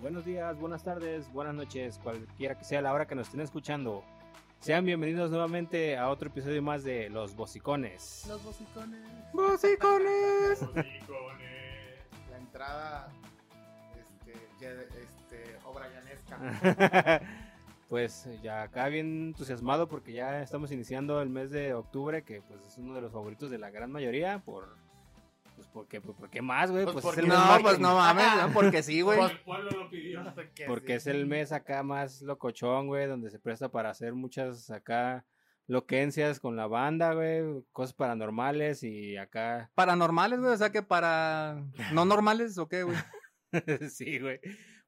buenos días, buenas tardes, buenas noches, cualquiera que sea la hora que nos estén escuchando. Sean bienvenidos nuevamente a otro episodio más de Los Bocicones. Los bocicones. ¡Bocicones! La entrada, este, este, obra llanesca. pues ya acá bien entusiasmado porque ya estamos iniciando el mes de octubre, que pues es uno de los favoritos de la gran mayoría, por... Pues porque, pues, ¿por qué más, güey? Pues Pues, porque es el mes No, pues no mames, ¿no? porque sí, güey. Pues, pueblo lo pidió. porque Porque sí. es el mes acá más locochón, güey, donde se presta para hacer muchas acá loquencias con la banda, güey, cosas paranormales y acá... Paranormales, güey, o sea que para no normales o qué, güey. sí, güey.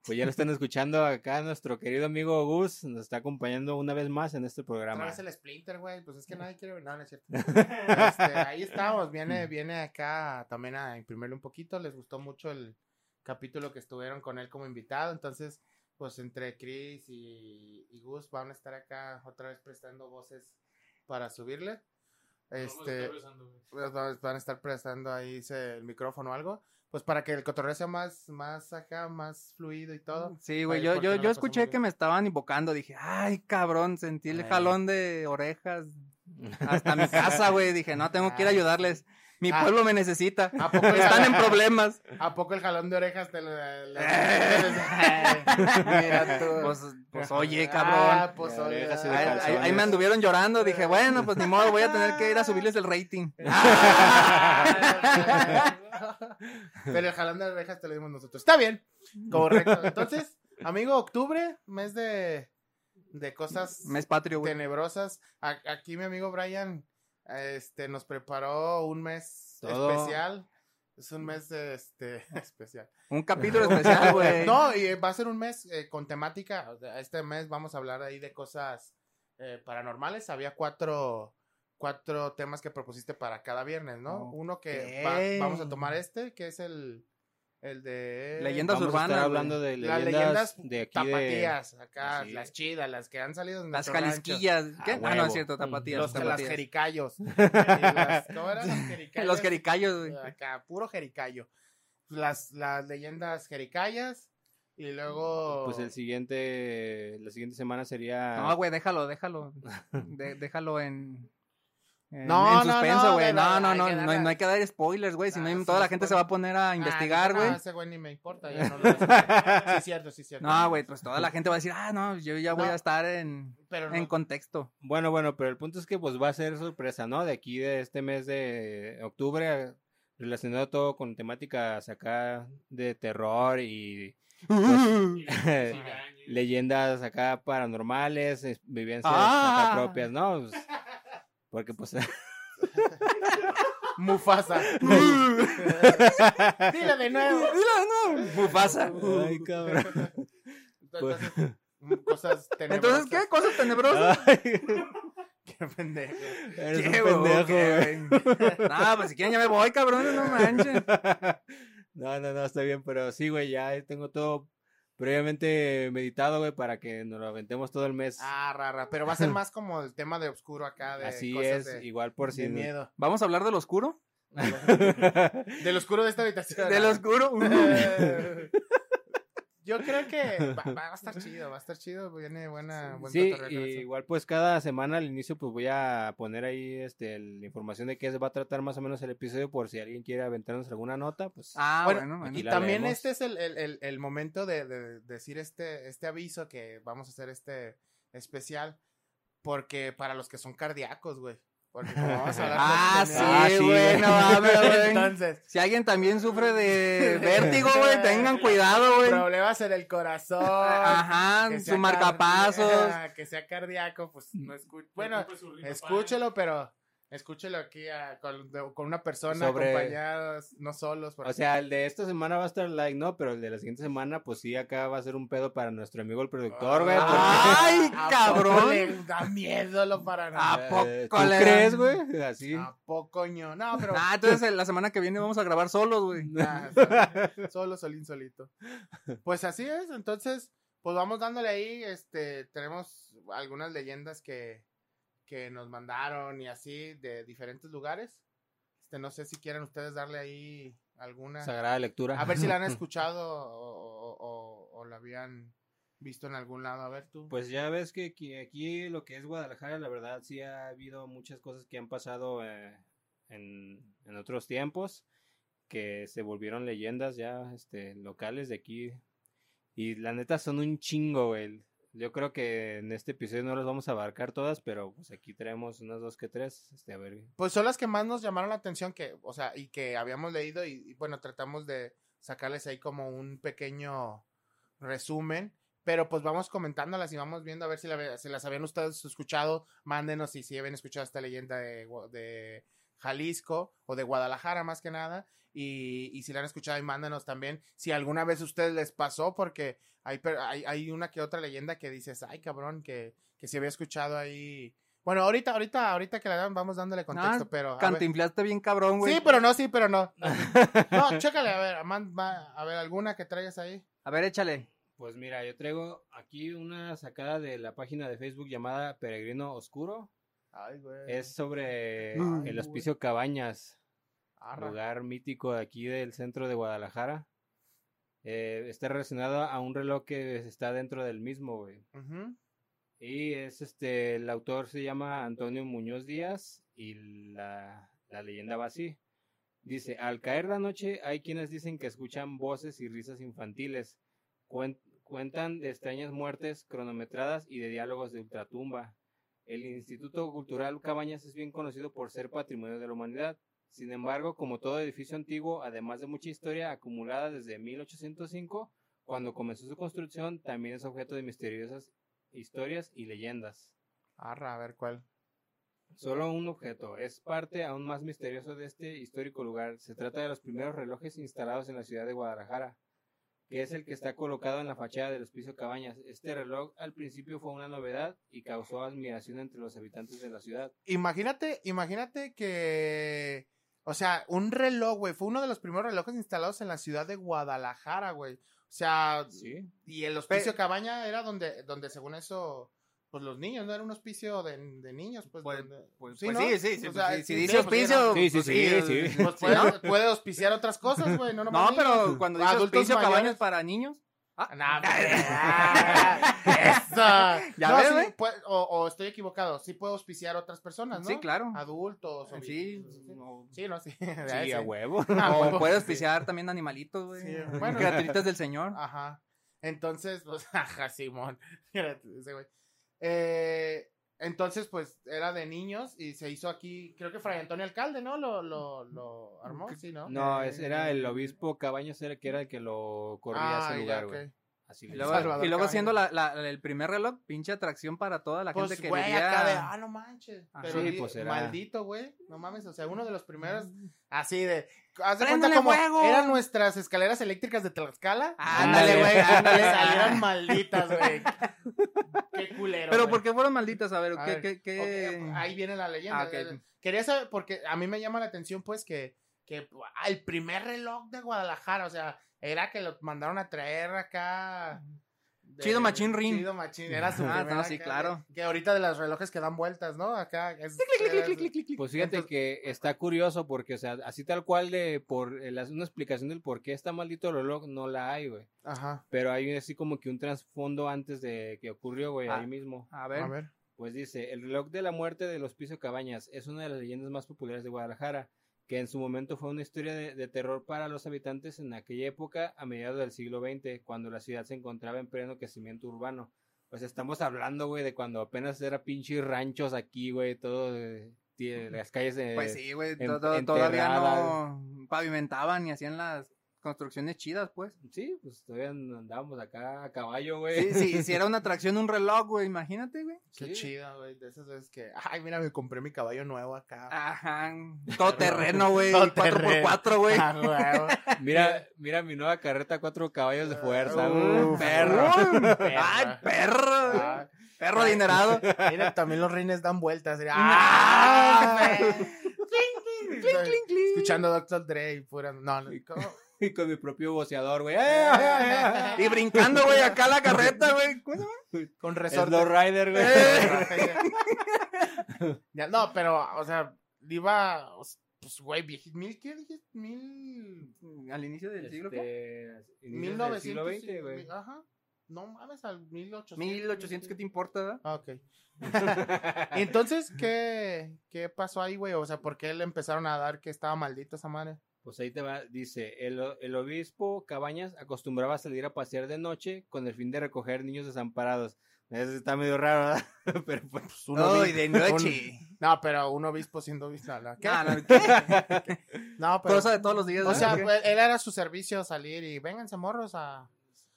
Pues ya lo están escuchando acá nuestro querido amigo Gus, nos está acompañando una vez más en este Otra programa. vez el Splinter, güey. Pues es que nadie quiere. No, no es cierto. Este, ahí estamos. Viene, viene acá también a imprimirle un poquito. Les gustó mucho el capítulo que estuvieron con él como invitado. Entonces, pues entre Chris y, y Gus van a estar acá otra vez prestando voces para subirle. Este, pues, van van a estar prestando ahí ese- el micrófono o algo. Pues para que el cotorreo sea más, más acá, más fluido y todo. Sí, güey, yo, yo, no yo escuché que me estaban invocando, dije, ay, cabrón, sentí el Ay. jalón de orejas hasta mi casa, güey, dije, no, tengo que ir a ayudarles, mi Ah. pueblo me necesita, ¿A poco, están en problemas. ¿A poco el jalón de orejas te lo... le- Mira tú. Pues, pues oye, cabrón. Ah, pues oye. Ahí, ah, ahí- ahí me anduvieron llorando, dije, bueno, pues ni modo, voy a tener que ir a subirles el rating. Pero el jalón de orejas te lo dimos nosotros. Está bien. Correcto. Entonces, amigo, octubre, mes de, de cosas Mes patrio, güey. tenebrosas. A- aquí mi amigo Brian este, nos preparó un mes Todo. especial. Es un mes de, este, especial. Un capítulo especial, güey. No, y va a ser un mes eh, con temática. o sea, Este mes vamos a hablar ahí de cosas eh, paranormales. Había cuatro, cuatro temas que propusiste para cada viernes, ¿no? Uno que va- vamos a tomar este, que es el, el de... Leyendas Vamos a estar urbanas, hablando de Las leyendas, leyendas de aquí de... tapatías, acá, Así. las chidas, las que han salido de Las rancho. jalisquillas. ¿Qué? Ah, no, es cierto, tapatías. Los, las tapatías. jericayos. Y las- ¿Cómo eran? Los jericayos. Los jericayos, güey. Acá, puro jericayo. Las, las leyendas jericayas. Y luego. Pues el siguiente, la siguiente semana sería... No, güey, déjalo, déjalo. De- déjalo en. En, No, en no, suspenso, no, güey. No, no, no, no, darle- no hay que dar spoilers, güey. Si no, Ah, sí, toda la gente se va a poner a Ah, investigar, no, güey. ese güey ni me importa. Ya no lo Sí, es cierto, sí, es cierto. No, güey, pues toda la gente va a decir, ah, no, yo ya voy No. a estar en, Pero en no, contexto. Bueno, bueno, pero el punto es que pues va a ser sorpresa, ¿no? De aquí de este mes de octubre, relacionado todo con temáticas acá de terror y leyendas acá paranormales, es- vivencias Ah. acá propias, ¿no? Pues, porque pues Mufasa. Dilo de nuevo. Dilo, no, Mufasa. Ay, cabrón. Entonces, mm, cosas tenebrosas. Entonces, ¿qué? ¿Cosas tenebrosas? Ay, Qué pendejo. eres un ¿Qué, güey? pendejo, ¿Qué, güey. No, pues si quieren ya me voy, cabrón, no manches. No, no, no, está bien, pero sí, güey, ya tengo todo previamente meditado, güey, para que nos lo aventemos todo el mes. Ah, rara. Pero va a ser más como el tema de oscuro acá. De Así cosas es, de, igual por si miedo. ¿Vamos a hablar del oscuro? Del oscuro de esta habitación. Del oscuro. Yo creo que va, va a estar chido, va a estar chido, viene buena, buen Sí, y igual pues cada semana al inicio pues voy a poner ahí este la información de qué se va a tratar más o menos el episodio por si alguien quiere aventarnos alguna nota, pues Ah, Bueno, bueno, bueno. Y también leemos. este es el, el- el- el momento de, de decir este, este aviso que vamos a hacer este especial, porque para los que son cardíacos, güey. Porque como vamos a hablar Ah, de- sí, Ah, sí, güey, güey. no mames, güey. Entonces, Si alguien también sufre de vértigo, güey, tengan cuidado, güey. problemas en el corazón. Ajá, su marcapasos. que sea cardíaco, pues no escuche. Bueno, escúchelo, pero escúchelo aquí a- con, de- con una persona Sobre- acompañados, no solos. porque- o sea, el de esta semana va a estar like, ¿no? Pero el de la siguiente semana pues sí acá va a ser un pedo para nuestro amigo el productor, güey. porque- Ay, ¿A cabrón. le da miedo lo paranormal. ¿A poco ¿Tú le- crees, güey? Así. ¿A poco ño? No, pero. Ah, entonces la semana que viene vamos a grabar solos, güey. Ah, solo, solo, solín, solito. Pues así es, entonces, pues vamos dándole ahí, este, tenemos algunas leyendas que, que nos mandaron y así de diferentes lugares. Este, no sé si quieren ustedes darle ahí alguna. Sagrada lectura. A ver si la han escuchado o, o- o- o la habían visto en algún lado? A ver tú. Pues ya ves que aquí, aquí lo que es Guadalajara, la verdad sí ha habido muchas cosas que han pasado eh, en, en otros tiempos que se volvieron leyendas ya este, locales de aquí. Y la neta son un chingo, güey. Yo creo que en este episodio no las vamos a abarcar todas, pero pues aquí traemos unas dos que tres. Este, a ver. Pues son las que más nos llamaron la atención que, o sea, y que habíamos leído y, y, bueno, tratamos de sacarles ahí como un pequeño resumen. Pero pues vamos comentándolas y vamos viendo a ver si, la, las habían ustedes escuchado. Mándenos si, si habían escuchado esta leyenda de, de Jalisco o de Guadalajara más que nada. Y, y, si la han escuchado y mándanos también si alguna vez a ustedes les pasó, porque hay, hay, hay una que otra leyenda que dices, ay cabrón, que, que si había escuchado ahí. Bueno, ahorita, ahorita, ahorita que la dan, vamos dándole contexto, Ah, pero. Cantinflaste bien cabrón, güey. Sí, pero no, sí, pero no. No, chécale, a ver, man- a ver, alguna que traigas ahí. A ver, échale. Pues mira, yo traigo aquí una sacada de la página de Facebook llamada Peregrino Oscuro. Ay, güey. Es sobre Ay, el Hospicio Cabañas, Arra. lugar mítico de aquí del centro de Guadalajara. Eh, está relacionado a un reloj que está dentro del mismo, güey. Y es este, el autor se llama Antonio Muñoz Díaz y la, la leyenda va así. Dice, al caer la noche hay quienes dicen que escuchan voces y risas infantiles. Cuen- cuentan de extrañas muertes cronometradas y de diálogos de ultratumba. El Instituto Cultural Cabañas es bien conocido por ser patrimonio de la humanidad. Sin embargo, como todo edificio antiguo, además de mucha historia acumulada desde 1805, cuando comenzó su construcción, también es objeto de misteriosas historias y leyendas. Arra, a ver cuál. Solo un objeto es parte aún más misterioso de este histórico lugar. Se trata de los primeros relojes instalados en la ciudad de Guadalajara, que es el que está colocado en la fachada del Hospicio Cabañas. Este reloj al principio fue una novedad y causó admiración entre los habitantes de la ciudad. Imagínate, imagínate que. O sea, un reloj, güey. Fue uno de los primeros relojes instalados en la ciudad de Guadalajara, güey. O sea, Sí, y el hospicio Cabaña era donde, donde según eso, pues los niños, ¿no? Era un hospicio de, de niños, pues. Pues- donde- Pues, Sí, pues ¿no? sí, sí, sí, O pues sea, sí, si dice hospicio. sí, sí, pues sí, sí. Pues puede, ¿no? puede auspiciar otras cosas, güey. No, No, pero niños. cuando dice Adultos hospicio mayores. cabañas para niños. Ah, Nah, eso. Ya No, ves, sí, güey. puede- o, o estoy equivocado. Sí puedo auspiciar otras personas, ¿no? Sí, claro. Adultos. O Sí, sí. Sí, no, sí. sí, a huevo. Ah, O huevo. puede auspiciar también animalitos, güey. Sí, bueno. Criaturitas del señor. Ajá. Entonces, pues, ajá, Simón. Ese güey. Eh, entonces, pues, era de niños y se hizo aquí, creo que Fray Antonio Alcalde, ¿no? Lo, lo, lo armó, sí, ¿no? No, era el obispo Cabañas, era que era el que lo corría a Ah, ese lugar, ok. güey. Así Y luego, Salvador y luego Cabañas. siendo la, la- el primer reloj, pinche atracción para toda la Pues, gente que güey, vivía... acá de, ah, no manches. Ah, Pero sí, pues, era- maldito, güey. No mames, o sea, uno de los primeros, así de, haz de ¡Préndele cuenta como fuego! eran nuestras escaleras eléctricas de Tlaxcala. Ándale, Ándale, güey, ándale, salieron malditas, güey. Qué culero, Pero güey. ¿por qué fueron malditas? A ver, A ¿qué, ver, qué, qué- ok, ahí viene la leyenda. Ah. Quería saber, porque a mí me llama la atención, pues, que, que el primer reloj de Guadalajara, o sea, era que lo mandaron a traer acá. de- Chido Machín Rin. Chido Machín, era su Ah, no, sí, acá, claro. Que ahorita de los relojes que dan vueltas, ¿no? Acá. es- Pues fíjate Entonces- que está curioso porque, o sea, así tal cual de por eh, una explicación del por qué está maldito el reloj no la hay, güey. Ajá. Pero hay así como que un trasfondo antes de que ocurrió, güey, Ah. ahí mismo. A ver, A ver. Pues dice, el reloj de la muerte del Hospicio Cabañas es una de las leyendas más populares de Guadalajara, que en su momento fue una historia de, de terror para los habitantes en aquella época, a mediados del siglo XX, cuando la ciudad se encontraba en pleno crecimiento urbano. Pues estamos hablando, güey, de cuando apenas era pinches ranchos aquí, güey, todo, eh, tie- las calles de... pues sí, güey, todavía no pavimentaban ni hacían las construcciones chidas, pues. Sí, pues todavía andábamos acá a caballo, güey. Sí, sí, si era una atracción un reloj, güey, imagínate, güey. Qué Sí. chido, güey. De esas veces que. Ay, mira, me compré mi caballo nuevo acá. Ajá, todo terreno, güey, Todo 4x4, güey. Ah. Mira, mira mi nueva carreta, cuatro caballos de fuerza. Uh, uh, perro. Perro. Ay, perro. Ah, Perro adinerado. Mira, también los rines dan vueltas. Ah. Clink, clink, clink. Escuchando Dr. Dre y pura. No, no. ¿cómo? Y con mi propio boceador, güey. ¡Eh! Y brincando, güey, acá la carreta, güey. Con Es resorte. Low Rider, güey. Ya, no, pero, o sea, iba. Pues, güey, viejito. ¿Mil qué dijiste? Mil. Al inicio del siglo, ¿qué? Este, Mil novecientos. güey. Ajá. No mames, al 1800. 1800, ¿qué te importa? verdad? Ah, ok. y entonces, ¿qué, ¿qué pasó ahí, güey? O sea, ¿por qué le empezaron a dar que estaba maldita esa madre? Pues ahí te va, dice, el, el obispo Cabañas acostumbraba a salir a pasear de noche con el fin de recoger niños desamparados. Eso está medio raro, ¿verdad? Pero pues, uno Ay, vi- de noche. No, pero un obispo siendo obispo. no, no. ¿Qué? No, ¿qué? No, pero. Cosa de todos los días. O sea, pues, él era su servicio salir y vénganse morros a.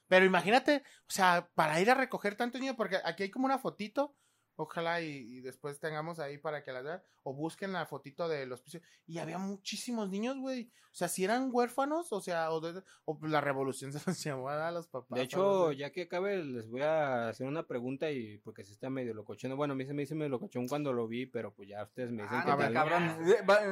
Pero imagínate, o sea, para ir a recoger tanto niño, porque aquí hay como una fotito. Ojalá y, y después tengamos ahí para que la vean. O busquen la fotito del hospicio. Y había muchísimos niños, güey. O sea, si eran huérfanos, o sea, o, de- o la revolución se los llevó a los papás. de hecho, ya que acabe, les voy a hacer una pregunta y porque si está medio locochón. Bueno, a mí se me dice medio locochón cuando lo vi, pero pues ya ustedes me dicen Ah, que no, tal. cabrón.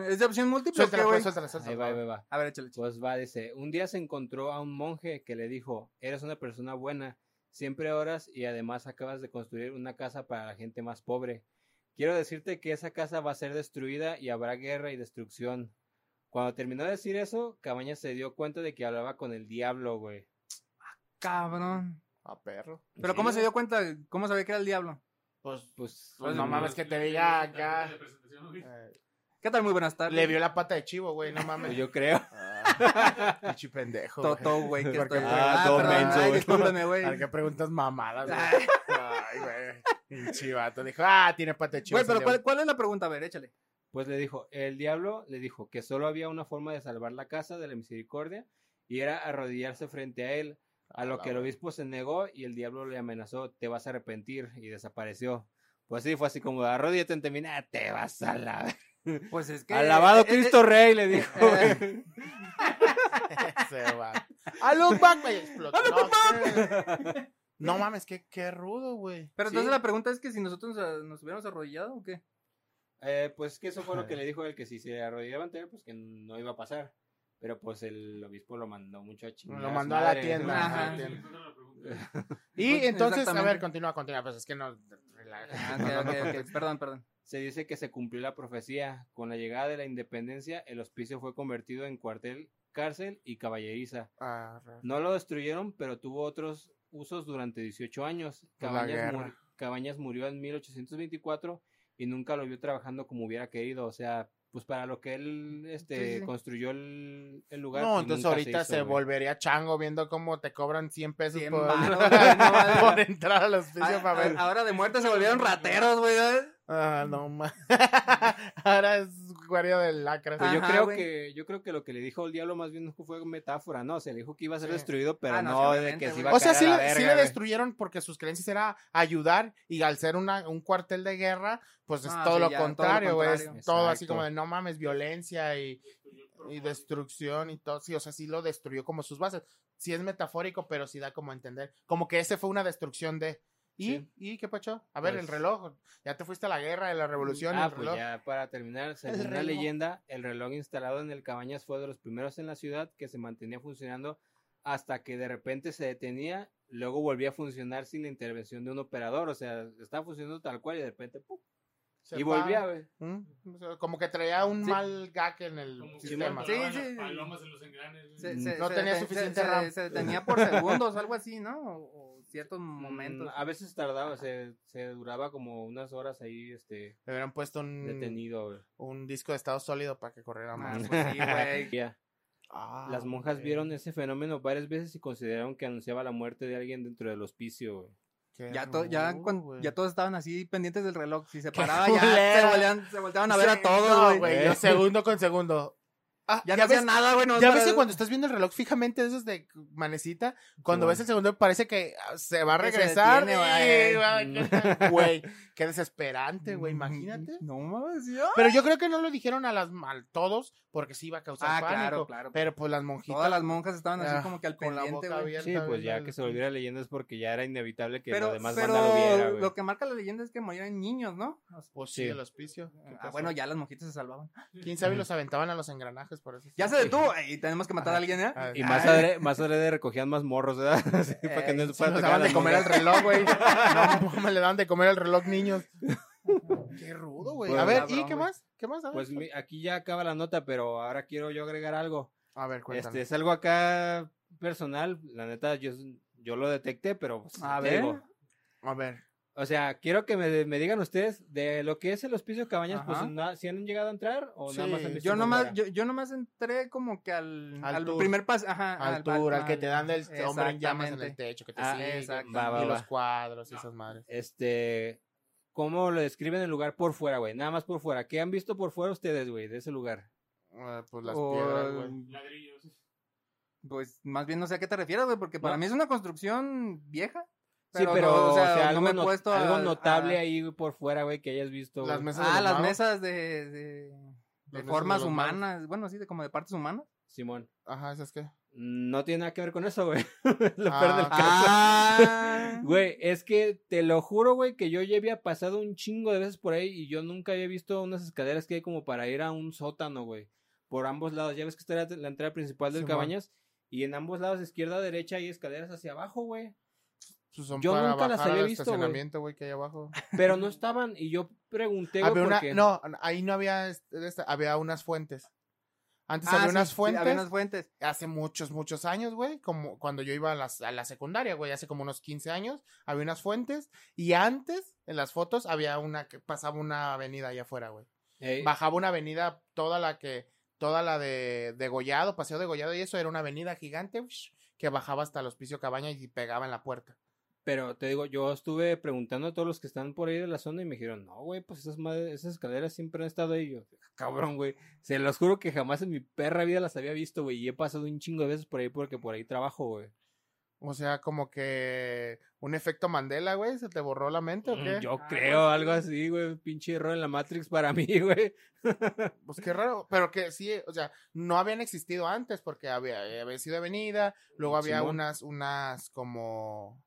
¿Es de opción múltiple Suéltala, pues, suéltala, suéltala. Ahí va, ahí va, va. A ver, échale. échale. Pues va, dice, un día se encontró a un monje que le dijo, eres una persona buena, siempre oras y además acabas de construir una casa para la gente más pobre. Quiero decirte que esa casa va a ser destruida y habrá guerra y destrucción. Cuando terminó de decir eso, Cabañas se dio cuenta de que hablaba con el diablo, güey. Cabrón. Ah, perro. Pero Sí, ¿cómo se dio cuenta? ¿Cómo sabía que era el diablo? Pues, Pues, Pues no mames que te diga acá. eh, ¿Qué tal? Muy buenas tardes. le vio la pata de chivo, güey, no mames. pues yo creo. Ah, Pinche pendejo. Toto, güey. que Porque- estoy- Ah, Ah, todo perdón. menso, Ay, güey. discúlpeme, güey. ¿Para qué preguntas mamadas, güey? Ay. Güey. Pinche vato. Dijo, ah, tiene pata. Güey, pero ¿cuál, diablo. ¿cuál es la pregunta? A ver, échale. Pues le dijo, el diablo le dijo que solo había una forma de salvar la casa de la misericordia y era arrodillarse frente a él, a lo la que el obispo se negó y el diablo le amenazó, te vas a arrepentir y desapareció. Pues sí, fue así como, arrodíllate ante mí, "Nah, te vas a la... Pues es que. Alabado eh, eh, Cristo Rey, le dijo. eh, güey. Ese vato. ¡A look back, güey! Explotó. No, mames, qué, qué rudo, güey. Pero Sí. entonces la pregunta es que si nosotros eh, nos hubiéramos arrodillado o qué. Eh, pues que eso fue lo que le dijo él, que si se arrodillaba ante él, pues que no iba a pasar. Pero pues el obispo lo mandó mucho a chingar. Lo mandó a la tienda. Ajá. a la tienda. Pues, Y entonces, a ver, continúa, continúa. Pues es que no. relaja. Ah. Perdón, perdón. Se dice que se cumplió la profecía. Con la llegada de la independencia, el hospicio fue convertido en cuartel, cárcel y caballeriza. Ah, No lo destruyeron, pero tuvo otros usos durante 18 años. Cabañas, muri- Cabañas murió en 1824 y nunca lo vio trabajando como hubiera querido. O sea, pues para lo que él este, Sí, sí. construyó el, el lugar. No, pues, entonces ahorita hizo, se, volvería chango viendo cómo te cobran 100 pesos 100 por, entrar al hospicio para ver. ah, Ahora de muerte se volvieron rateros, güey. Ah, no más. Ahora es guardia del lacra. Pues yo creo que yo creo que lo que le dijo el diablo más bien fue metáfora, ¿no? Se le dijo que iba a ser Sí. destruido, pero Ah, no, de que se iba a O sea, sí, a la le, sí destruyeron porque sus creencias era ayudar y al ser una, un cuartel de guerra, pues es Ah, todo, sí, lo ya, todo lo contrario, güey. Es todo así como de no mames, violencia y, y destrucción y todo. Sí, o sea, sí lo destruyó como sus bases. Sí es metafórico, pero sí da como a entender. Como que ese fue una destrucción de. ¿Y? Sí. ¿Y qué pacho? A ver, Pues- el reloj. Ya te fuiste a la guerra, de la revolución, Ah, el pues ya para terminar, según la leyenda, el reloj instalado en el Cabañas fue de los primeros en la ciudad que se mantenía funcionando hasta que de repente se detenía, luego volvía a funcionar sin la intervención de un operador, o sea, estaba funcionando tal cual y de repente ¡pum! Se y va. volvía, güey. ¿Mm? Como que traía un Sí. mal gag en el Como sistema. Sí, sí. las palomas en los engranes. güey. Se- Mm. se- No se tenía suficiente se- RAM. Se, se detenía por segundos, algo así, ¿no? O, o ciertos momentos. Mm, A veces tardaba, se, se duraba como unas horas ahí, este, Le hubieran puesto un, detenido, güey. un disco de estado sólido para que corriera Ah, más. pues sí, güey. Ya. Ah, Las monjas vieron ese fenómeno varias veces y consideraron que anunciaba la muerte de alguien dentro del hospicio, güey. Qué Ya, to- ya, todos estaban así pendientes del reloj. Si se paraba, ya se volteaban, se volteaban a ver a todos, güey. Eh. segundo con segundo. Ah, ya no hacían ves, nada, güey. no ya ves que cuando estás viendo el reloj fijamente, esos de manecita, cuando ves el segundo parece que ah, se va a regresar. güey. Qué desesperante, güey, imagínate. No mames, ya. Pero yo creo que no lo dijeron a las a todos porque sí iba a causar Ah, pánico. claro, claro. Pero pues las monjitas Todas las monjas estaban así Ah, como que al con la pendiente, boca güey. abierta. Sí, pues ya que el- se volviera leyenda es porque ya era inevitable que Pero, la demás pero banda lo viera, güey. lo que marca la leyenda es que morían niños, ¿no? Pues sí, Sí. el hospicio. ¿Qué Ah, bueno, ya las monjitas se salvaban. Quién sabe, y los aventaban a los engranajes por eso. Ya se detuvo y tenemos que matar a alguien, ¿eh? ah, Y más adrede, más adrede recogían más morros, ¿verdad? Sí, para que no Eh, se daban de comer al monjas. reloj, güey. No, me le daban de comer al reloj, Qué rudo, güey. Pues, a ver, ¿y qué más? ¿Qué más? A ver, Pues mi- aquí ya acaba la nota, pero ahora quiero yo agregar algo. a ver, cuéntame. Este es algo acá personal. La neta, yo, yo lo detecté, pero pues, A ver. digo, A ver. o sea, quiero que me, me digan ustedes de lo que es el hospicio Cabañas, Ajá. pues, ¿si han llegado a entrar o nada más han visto Yo nomás, yo, yo nomás entré como que al, Al primer paso, ajá, Al tour, al que te dan del al- hombre en llamas en el techo, que te Ah, sigue, exacto. Va, va, y los va. cuadros y esas madres. Este, ¿cómo lo describen el lugar por fuera, güey? Nada más por fuera. ¿Qué han visto por fuera ustedes, güey, de ese lugar? Ah, pues las O- piedras, güey. Ladrillos. Pues más bien no sé a qué te refieres, güey, porque para No. mí es una construcción vieja. sí, pero, no, o sea, algo, no me he puesto algo a- notable a- ahí por fuera, güey, que hayas visto. Las mesas de Ah, las mesas de, de, mesas formas de humanas, bueno, así de como de partes humanas. Simón. Ajá, ¿esas qué? No tiene nada que ver con eso, güey. lo Ah, peor del ok. caso. Ah, Güey, es que te lo juro, güey, que yo ya había pasado un chingo de veces por ahí y yo nunca había visto unas escaleras que hay como para ir a un sótano, güey. Por ambos lados. Ya ves que está la, la entrada principal del Simón. Cabañas y en ambos lados, izquierda, derecha, hay escaleras hacia abajo, güey. Pues Yo para nunca las había visto, güey. estacionamiento, güey, que hay abajo. Pero no estaban y yo pregunté, güey, porque- no, ahí no había, había unas fuentes. Antes ah, había sí, unas sí, fuentes, había unas fuentes. hace muchos, muchos años, güey, como cuando yo iba a, las- a la secundaria, güey, hace como unos 15 años, había unas fuentes, y antes, en las fotos, había una que pasaba una avenida allá afuera, güey. Ey, Bajaba una avenida, toda la que, toda la de, de Gollado, Paseo de Gollado, y eso era una avenida gigante, ush, que bajaba hasta el hospicio cabaña y pegaba en la puerta. Pero te digo, yo estuve preguntando a todos los que están por ahí de la zona y me dijeron, no, güey, pues esas, madres, esas escaleras siempre han estado ahí. Yo, cabrón, güey. Se los juro que jamás en mi perra vida las había visto, güey. Y he pasado un chingo de veces por ahí porque por ahí trabajo, güey. O sea, como que un efecto Mandela, güey, ¿se te borró la mente o qué? Mm, Yo Ah, creo, algo así, güey. Pinche error en la Matrix para mí, güey. Pues qué raro, pero que sí, o sea, no habían existido antes porque había, había sido avenida, luego había Simón. unas, unas como,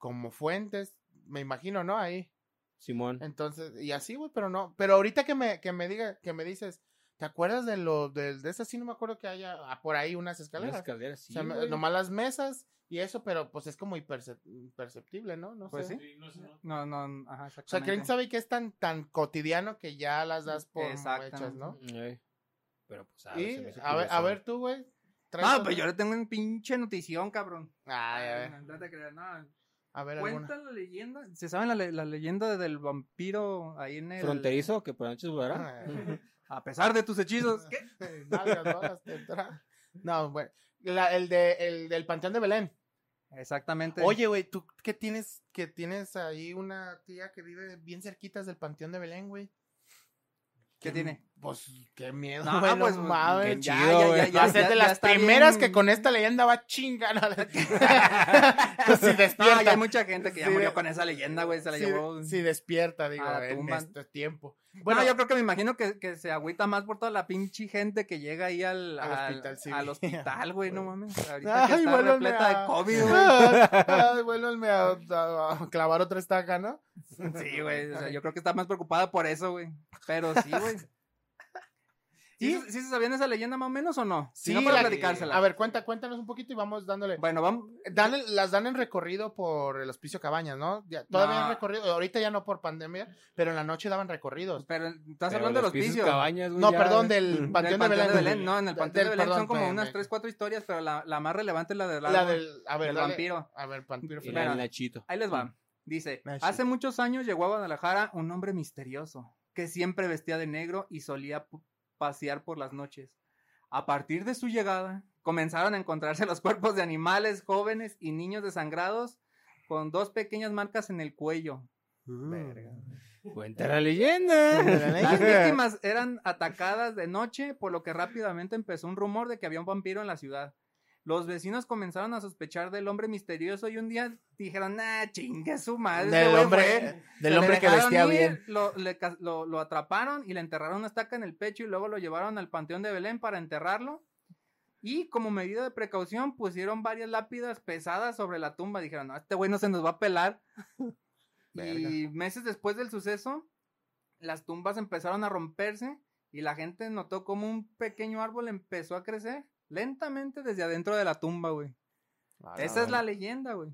como fuentes, me imagino, ¿no? Ahí. Simón. Entonces, y así, güey, pero no, pero ahorita que me, que me diga, que me dices, ¿te acuerdas de lo, de, de esa sí no me acuerdo que haya ah, por ahí unas Las escaleras? escaleras, sí, o sea, güey. nomás las mesas y eso, pero pues es como imperceptible, ¿no? No Pues sé. sí. Sí, no sé, no. No, no, ajá, O sea, exactamente. ¿quién sabe que es tan, tan cotidiano que ya las das por Exactamente. hechas, ¿no? Pero pues, ah, Y, me hizo a ver, a ver tú, güey. ¿traes No, otra? pues yo le tengo un pinche notición, cabrón. Ay, a ver, No te creas, no. A ver alguna. Cuenta la leyenda. ¿Se saben la, le- la leyenda del vampiro ahí en el. Fronterizo, que por la noche es volará. A pesar de tus hechizos. ¿Qué? Nalgas. No, bueno. La- el, de, el del Panteón de Belén. Exactamente. Oye, güey, ¿tú qué tienes? Que tienes ahí una tía que vive bien cerquitas del Panteón de Belén, güey. ¿Qué tiene? Pues, qué miedo, No, güey, pues, no mames. qué chido, güey. Va a ser de las está primeras bien- que con esta leyenda va chinga. ¿no? si despierta. ya hay mucha gente que ya Sí, murió con esa leyenda, güey. Se la llevó. si despierta, digo, a en este tiempo. Bueno, yo creo que me imagino que, que se agüita más por toda la pinche gente que llega ahí al, Al al, hospital civil. al hospital, güey, no mames. Ahorita que Ay, está vuélveme repleta a- de COVID, güey. Ay, vuélveme a, a- a clavar otra estaca, ¿no? Sí, güey. O sea, yo creo que está más preocupada por eso, güey. Pero sí, güey. ¿Sí, ¿Y? ¿Sí se sabían esa leyenda más o menos o no? Si no, Sí, para la- platicársela. A ver, cuenta, cuéntanos un poquito y vamos dándole. Bueno, vamos. Dan el- las dan en recorrido por el Hospicio Cabañas, ¿no? Ya, todavía No. en recorrido, ahorita ya no por pandemia, pero en la noche daban recorridos. Pero estás Pero hablando de los pisos pisos. cabañas, güey, No, ya, perdón, del Del Panteón, de Belén. No, en el De- Panteón del- de Belén perdón, son como me- unas 3, 4 historias, pero la, la más relevante es la del, La del, a ver, del dale. vampiro. A ver, vampiro. Y la- Nachito. Ahí les va. Dice, Ah, sí. hace muchos años llegó a Guadalajara un hombre misterioso que siempre vestía de negro y solía pasear por las noches. A partir de su llegada, comenzaron a encontrarse los cuerpos de animales jóvenes y niños desangrados con dos pequeñas marcas en el cuello. Verga. Cuenta la leyenda. Las víctimas eran atacadas de noche, por lo que rápidamente empezó un rumor de que había un vampiro en la ciudad. Los vecinos comenzaron a sospechar del hombre misterioso y un día dijeron, nah, chingue su madre. ese Del hombre, fue". del le hombre que vestía ir, bien. Lo, le lo- lo atraparon y le enterraron una estaca en el pecho y luego lo llevaron al Panteón de Belén para enterrarlo. Y como medida de precaución pusieron varias lápidas pesadas sobre la tumba. Dijeron, no, este güey no se nos va a pelar. y meses después del suceso, las tumbas empezaron a romperse y la gente notó como un pequeño árbol empezó a crecer lentamente desde adentro de la tumba, güey. Esa es la leyenda, güey.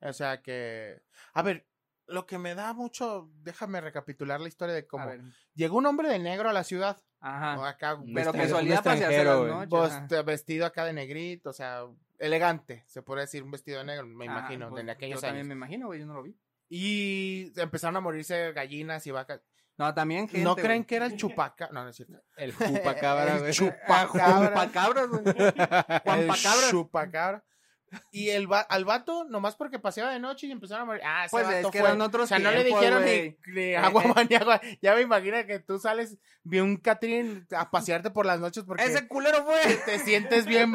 O sea que. A ver, lo que me da mucho. Déjame recapitular la historia de cómo. Llegó un hombre de negro a la ciudad. Ajá. ¿no? Acá, Pero que solía pasearse las noches. pues, te- vestido acá de negrito, o sea, elegante, se puede decir, un vestido de negro, me Ah, imagino, pues, de aquellos Yo también años. me imagino, güey, yo no lo vi. Y empezaron a morirse gallinas y vacas. No, también gente. ¿No creen güey. que era el chupacabra? No, no es cierto. El chupacabra, El chupacabra. El chupacabra. Y el va- al vato, nomás porque paseaba de noche y empezaron a morir. Ah, ese Pues vato es que fue. eran otros O sea, no le dijeron ni, ni agua eh. maniagua. Ya me imagino que tú sales bien un Catrín a pasearte por las noches porque Ese culero fue. te sientes bien,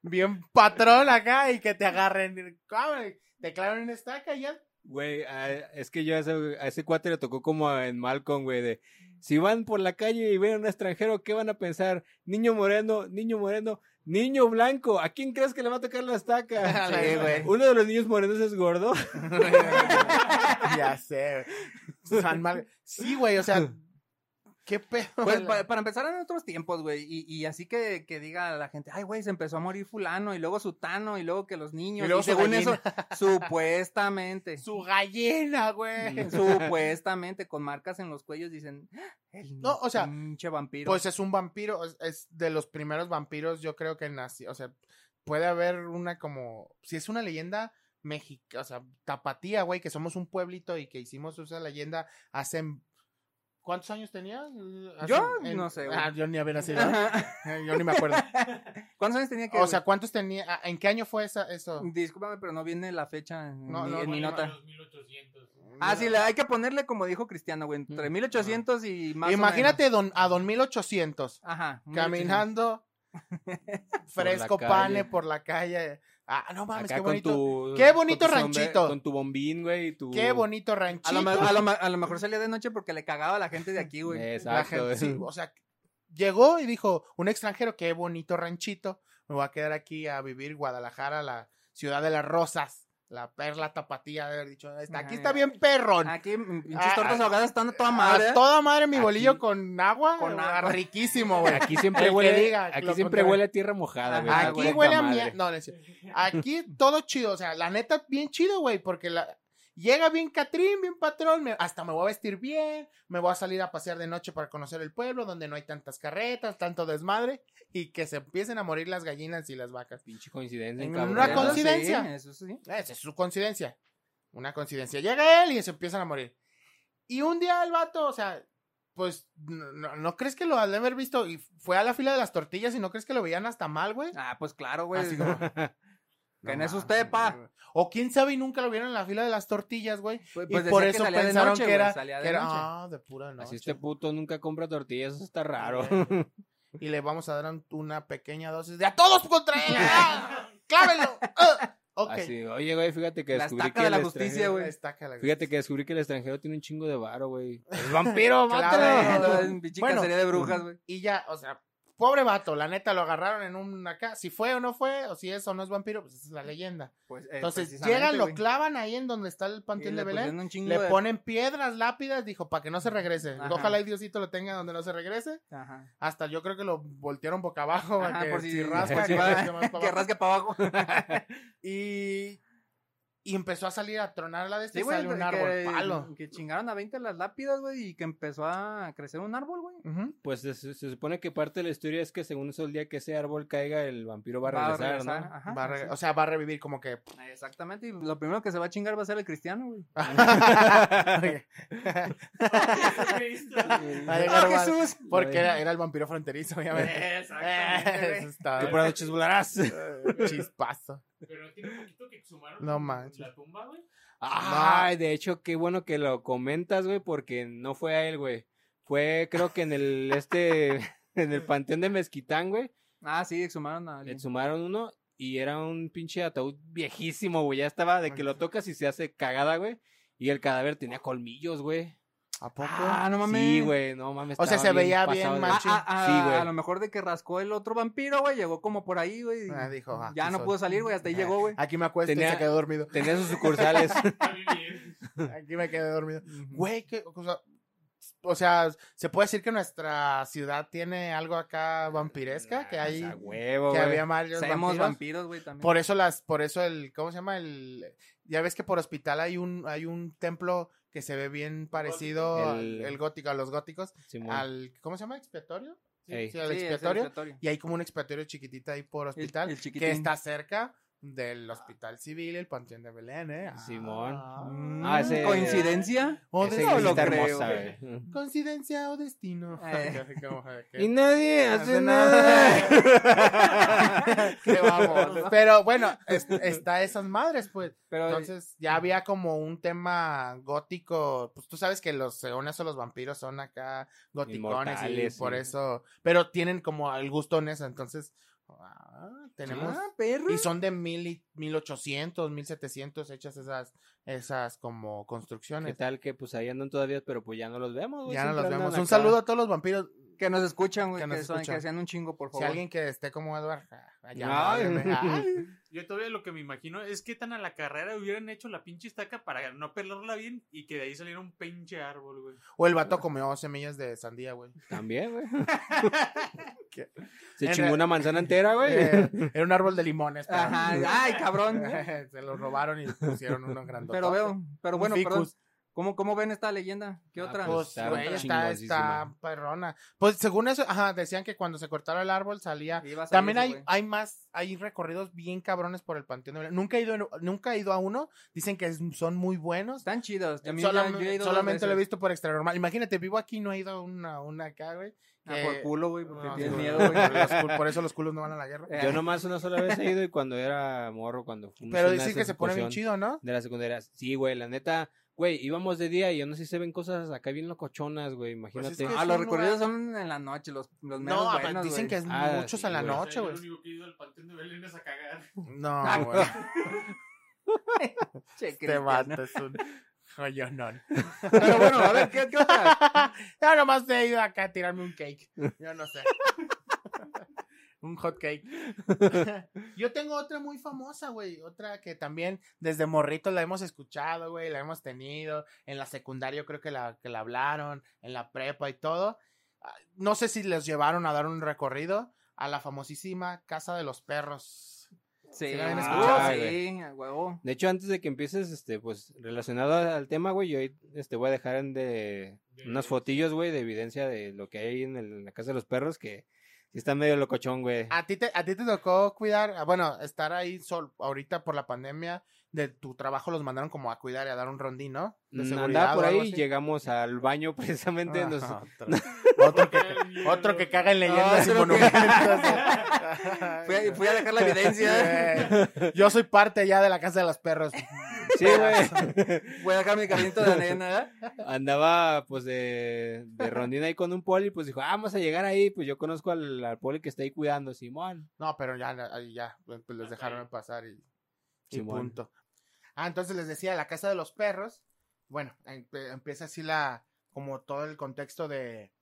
bien patrón acá y que te agarren. Cabrón, Te clavan una estaca y ya. Güey, a- es que yo a ese, a ese cuate le tocó como en Malcolm, güey, de si van por la calle y ven a un extranjero, ¿qué van a pensar? Niño moreno, niño moreno, niño blanco, ¿a quién crees que le va a tocar la estaca? Sí, güey. Uno de los niños morenos es gordo. ya sé. güey. San Mal- Sí, güey, o sea, qué pedo. Pues la- para empezar en otros tiempos, güey. Y, y así que, que diga la gente, ay, güey, se empezó a morir fulano, y luego sutano, y luego que los niños. Y Y, luego su según gallina. eso, supuestamente. Su gallina, güey. supuestamente, con marcas en los cuellos, dicen, "Ah, el No, o sea, pinche vampiro. Pues es un vampiro, es, es de los primeros vampiros, yo creo que nació, o sea, puede haber una como, si es una leyenda mexicana, o sea, tapatía, güey, que somos un pueblito y que hicimos esa leyenda hace, ¿cuántos años tenía? Yo no sé, güey. Ah, yo ni había nacido, Eh, yo ni me acuerdo. ¿Cuántos años tenía que O sea, ¿cuántos tenía, ah, en qué año fue esa, eso? Discúlpame, pero no viene la fecha en, No, mi, no, en mi no, nota. Los 1800. Ah, sí, hay que ponerle como dijo Cristiano, güey, entre Mm. 1800 y más o Imagínate don, a don 1800, menos. Ajá. 1800. caminando, fresco calle. pane por la calle. Ah, no mames, Acá qué con bonito. tu, qué bonito con tu sombre- ranchito. con tu bombín, güey, y tu... Qué bonito A ranchito. lo, me- a, lo, a lo mejor salía de noche porque le cagaba a la gente de aquí, güey. La Exacto, gente- güey. sí, o sea, llegó y dijo, un extranjero, qué bonito ranchito. Me voy a quedar aquí a vivir Guadalajara, la ciudad de las rosas. La perla tapatía de haber dicho, "Está- aquí está bien perrón. Aquí, pinches tortas ah, ahogadas están a toda madre. toda madre mi bolillo Aquí- con agua. Con ah, agua. Riquísimo, güey. Aquí El siempre que huele, diga aquí lo siempre contrario. huele a tierra mojada, güey. Aquí huele a mierda. No, no es cierto. Aquí todo chido, o sea, la neta, bien chido, güey, porque la... llega bien Catrín, bien patrón, me- hasta me voy a vestir bien, me voy a salir a pasear de noche para conocer el pueblo, donde no hay tantas carretas, tanto desmadre, y que se empiecen a morir las gallinas y las vacas. Pinche coincidencia, En cabrón. una Eso sí, coincidencia. Eso sí. Esa es su coincidencia. Una coincidencia. Llega él y se empiezan a morir. Y un día el vato, o sea, pues, no, no- ¿no crees que lo han de haber visto? Y fue a la fila de las tortillas y no crees que lo veían hasta mal, güey. Ah, pues claro, güey. Así como- ¿Quién No es usted, pa? O quién sabe y nunca lo vieron en la fila de las tortillas, güey. Pues- y pues por decía que eso de pensaron noche, que era, salía de que ah, de pura noche. Así este puto nunca compra tortillas, eso está raro. Y le vamos a dar un- una pequeña dosis de a todos contra él. ¡Ah! ¡Clávelo! ¡Ah! Ok. Así, oye, güey, fíjate que La descubrí estaca que de la el justicia, extranjero- güey. Fíjate que descubrí que el extranjero tiene un chingo de varo, güey. ¡Es vampiro, Claro. mátalo! Pinche Bueno, de brujas, güey. Y ya, o sea, pobre vato, la neta lo agarraron en un acá. Si fue o no fue, o si es o no es vampiro, pues es la leyenda. Pues, eh, Entonces llegan, lo clavan ahí en donde está el panteón de Belén. Le de- ponen piedras, lápidas, dijo, para que no se regrese. Ajá. Ojalá y Diosito lo tenga donde no se regrese. Ajá. Hasta yo creo que lo voltearon boca abajo. Ajá, que por si, si rasca, que rasque para abajo. Y, y empezó a salir a tronar la de este Sí, y sale un que- árbol palo. Que chingaron a 20 las lápidas, güey, y que empezó a crecer un árbol, güey. Ujú. Pues se, se supone que parte de la historia es que según eso, el día que ese árbol caiga, el vampiro va a Va a regresar, regresar, ¿no? ajá, Va a re- así. o sea, va a revivir como que. Exactamente, y lo primero que se va a chingar va a ser el cristiano, güey. Oye. Cristo. Va a ¡Ah, llegar más- Jesús! Porque era, era el vampiro fronterizo, obviamente. Exactamente, Eso está- Que por noches volarás. Chispazo. Pero tiene poquito que exhumaron No manches. la tumba, güey. Ay, de hecho, qué bueno que lo comentas, güey, porque no fue a él, güey. Fue, creo que en el, este, en el panteón de Mezquitán, güey, Ah, sí, exhumaron a alguien. exhumaron uno y era un pinche ataúd viejísimo, güey. Ya estaba de que lo tocas y se hace cagada, güey. Y el cadáver tenía colmillos, güey. ¿A poco? Ah, no mames. Sí, güey, no mames. O sea, se veía bien macho. Ah, ah, Sí, ah, güey. A lo mejor de que rascó el otro vampiro, güey, llegó como por ahí, güey. y Ah, dijo, ah, ya no soy. pudo salir, güey, hasta ahí Ah, llegó, güey. Aquí me acuesto y Tenía- se quedó dormido. Tenía sus sucursales. Aquí me quedé dormido. Güey, que, o sea, o sea, se puede decir que nuestra ciudad tiene algo acá vampiresca, que hay, A huevo, que güey. había varios Sabemos vampiros. vampiros, güey, también. Por eso las, por eso el, ¿cómo se llama? El, ya ves que por hospital hay un, hay un templo que se ve bien parecido El- el gótico, a los góticos, Simón. al, ¿cómo se llama? ¿Expiatorio? Sí, al Sí, es el expiatorio. expiatorio. Y hay como un expiatorio chiquitito ahí por hospital, el que está cerca del hospital civil, el Panteón de Belén, ¿eh? Simón. Ah. Ah, ese- ¿Coincidencia? O Esa de- no iglesia lo creo. hermosa. Coincidencia o destino. Eh. ¿qué? Y nadie Hace hace nada. Que vamos. Pero bueno, es- está esas madres, pues. Pero Entonces ya había como un tema gótico. Pues tú sabes que los eones o los vampiros son acá goticones y por sí. eso. Pero tienen como el gusto en eso. Entonces, ah, tenemos. Ah, perro. Y son de mil y, 1800, 1700 hechas esas, esas como ¿Qué construcciones. tal que pues ahí andan todavía, pero pues ya no los vemos, güey? Ya no los vemos. Un acá. saludo a todos los vampiros. Que nos escuchan, güey. Que Que, nos son- escuchan. que sean un chingo, por Si favor. alguien que esté como Edward, ah, allá. Ay. Yo todavía lo que me imagino es que tan a la carrera hubieran hecho la pinche estaca para no pelarla bien y que de ahí saliera un pinche árbol, güey. O el vato comió semillas de sandía, güey. También, güey. Se En chingó una manzana entera, güey. Eh, era un árbol de limones. pero- Ajá. Ay, cabrón. Se lo robaron y pusieron uno grandote. Pero veo, pero bueno, perdón. ¿Cómo, ¿Cómo ven esta leyenda? ¿Qué Ah, otra? Pues, Está güey, está, está perrona. Pues, según eso, ajá, decían que cuando se cortara el árbol salía. También hay, güey. hay más, hay recorridos bien cabrones por el Panteón de Belén. Nunca he ido, en- nunca he ido a uno. Dicen que son muy buenos. Están chidos. Solam- ya- yo he ido dos solamente lo he visto por extra normal. Imagínate, vivo aquí, no he ido a una, una acá, güey. Ah, por culo, güey, porque No, tienes sí, miedo, por, güey. por eso los culos no van a la guerra. Yo nomás una sola vez he ido y cuando era morro, cuando fuimos Pero a dicen que se pone bien chido, ¿no? De la secundaria. Sí, güey, la neta. Güey, íbamos de día y aún así se ven cosas acá bien locochonas, güey. Imagínate. es que Ah, los recorridos lugar- son en la noche, los, los menos No, buenos, dicen güey. que es Ah, muchos sí, en la güey. noche, Yo güey. lo único que he ido al Panteón de Belén es a cagar. No, güey. Che, Te Cristiano. matas un joyonón. Pero bueno, a ver, ¿qué, qué otra? Yo nomás he ido acá a tirarme un cake. Yo no sé. un hot cake. Yo tengo otra muy famosa, güey. Otra que también desde morrito la hemos escuchado, güey. La hemos tenido. En la secundaria yo creo que la, que la hablaron. En la prepa y todo. Ah, No sé si les llevaron a dar un recorrido a la famosísima Casa de los Perros. Sí, ¿Sí la habían ah, escuchado? sí, a huevo. De hecho, antes de que empieces, este, pues, relacionado al tema, güey, yo este, voy a dejar en de unas fotillos, güey, de evidencia de lo que hay ahí en, el- en la casa de los perros, que sí está medio locochón, güey. ¿A ti, te, ¿A ti te tocó cuidar, ah, bueno, estar ahí sol, ahorita por la pandemia de tu trabajo los mandaron como a cuidar y a dar un rondín, ¿no? De Mm, seguridad Andaba por o algo ahí, así. llegamos al baño precisamente. Ah, nos- otro, otro que, otro que caga en leyendas y que- monumentos. Fui a, fui a dejar la evidencia. Eh, Yo soy parte ya de la casa de los perros. Sí, güey. Voy a dejar mi carrito de arena, ¿eh? Andaba, pues, de, de rondina ahí con un poli, pues dijo, ah, vamos a llegar ahí, pues yo conozco al, al poli que está ahí cuidando, Simón. No, pero ya, ahí ya, pues les dejaron pasar y, y Simón. punto. Ah, entonces les decía, la casa de los perros, bueno, empieza así la, como todo el contexto de,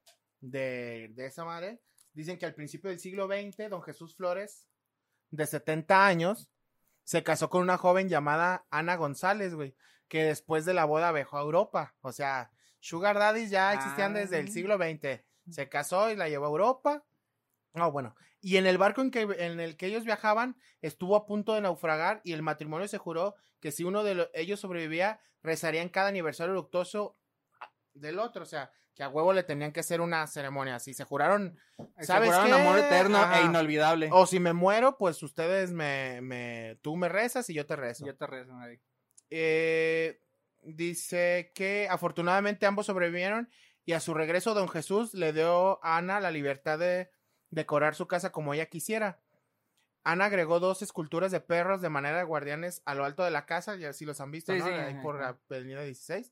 de, de esa madre. Dicen que al principio del siglo XX, don Jesús Flores, de 70 años, se casó con una joven llamada Ana González, güey, que después de la boda viajó a Europa. O sea, Sugar Daddies ya existían Ah. desde el siglo XX. Se casó y la llevó a Europa. No, bueno. Y en el barco en, que, en el que ellos viajaban estuvo a punto de naufragar y el matrimonio se juró que si uno de lo- ellos sobrevivía, rezarían cada aniversario luctuoso del otro. O sea, que a huevo le tenían que hacer una ceremonia así. Se juraron, ¿sabes Se juraron qué? amor eterno Ajá. e inolvidable. O si me muero, pues ustedes me, me, tú me rezas y yo te rezo. Yo te rezo, ahí. Eh, dice que afortunadamente ambos sobrevivieron y a su regreso don Jesús le dio a Ana la libertad de decorar su casa como ella quisiera. Ana agregó dos esculturas de perros de manera de guardianes a lo alto de la casa, ya si los han visto, Sí, ¿no? sí, Ahí por ajá. la avenida 16.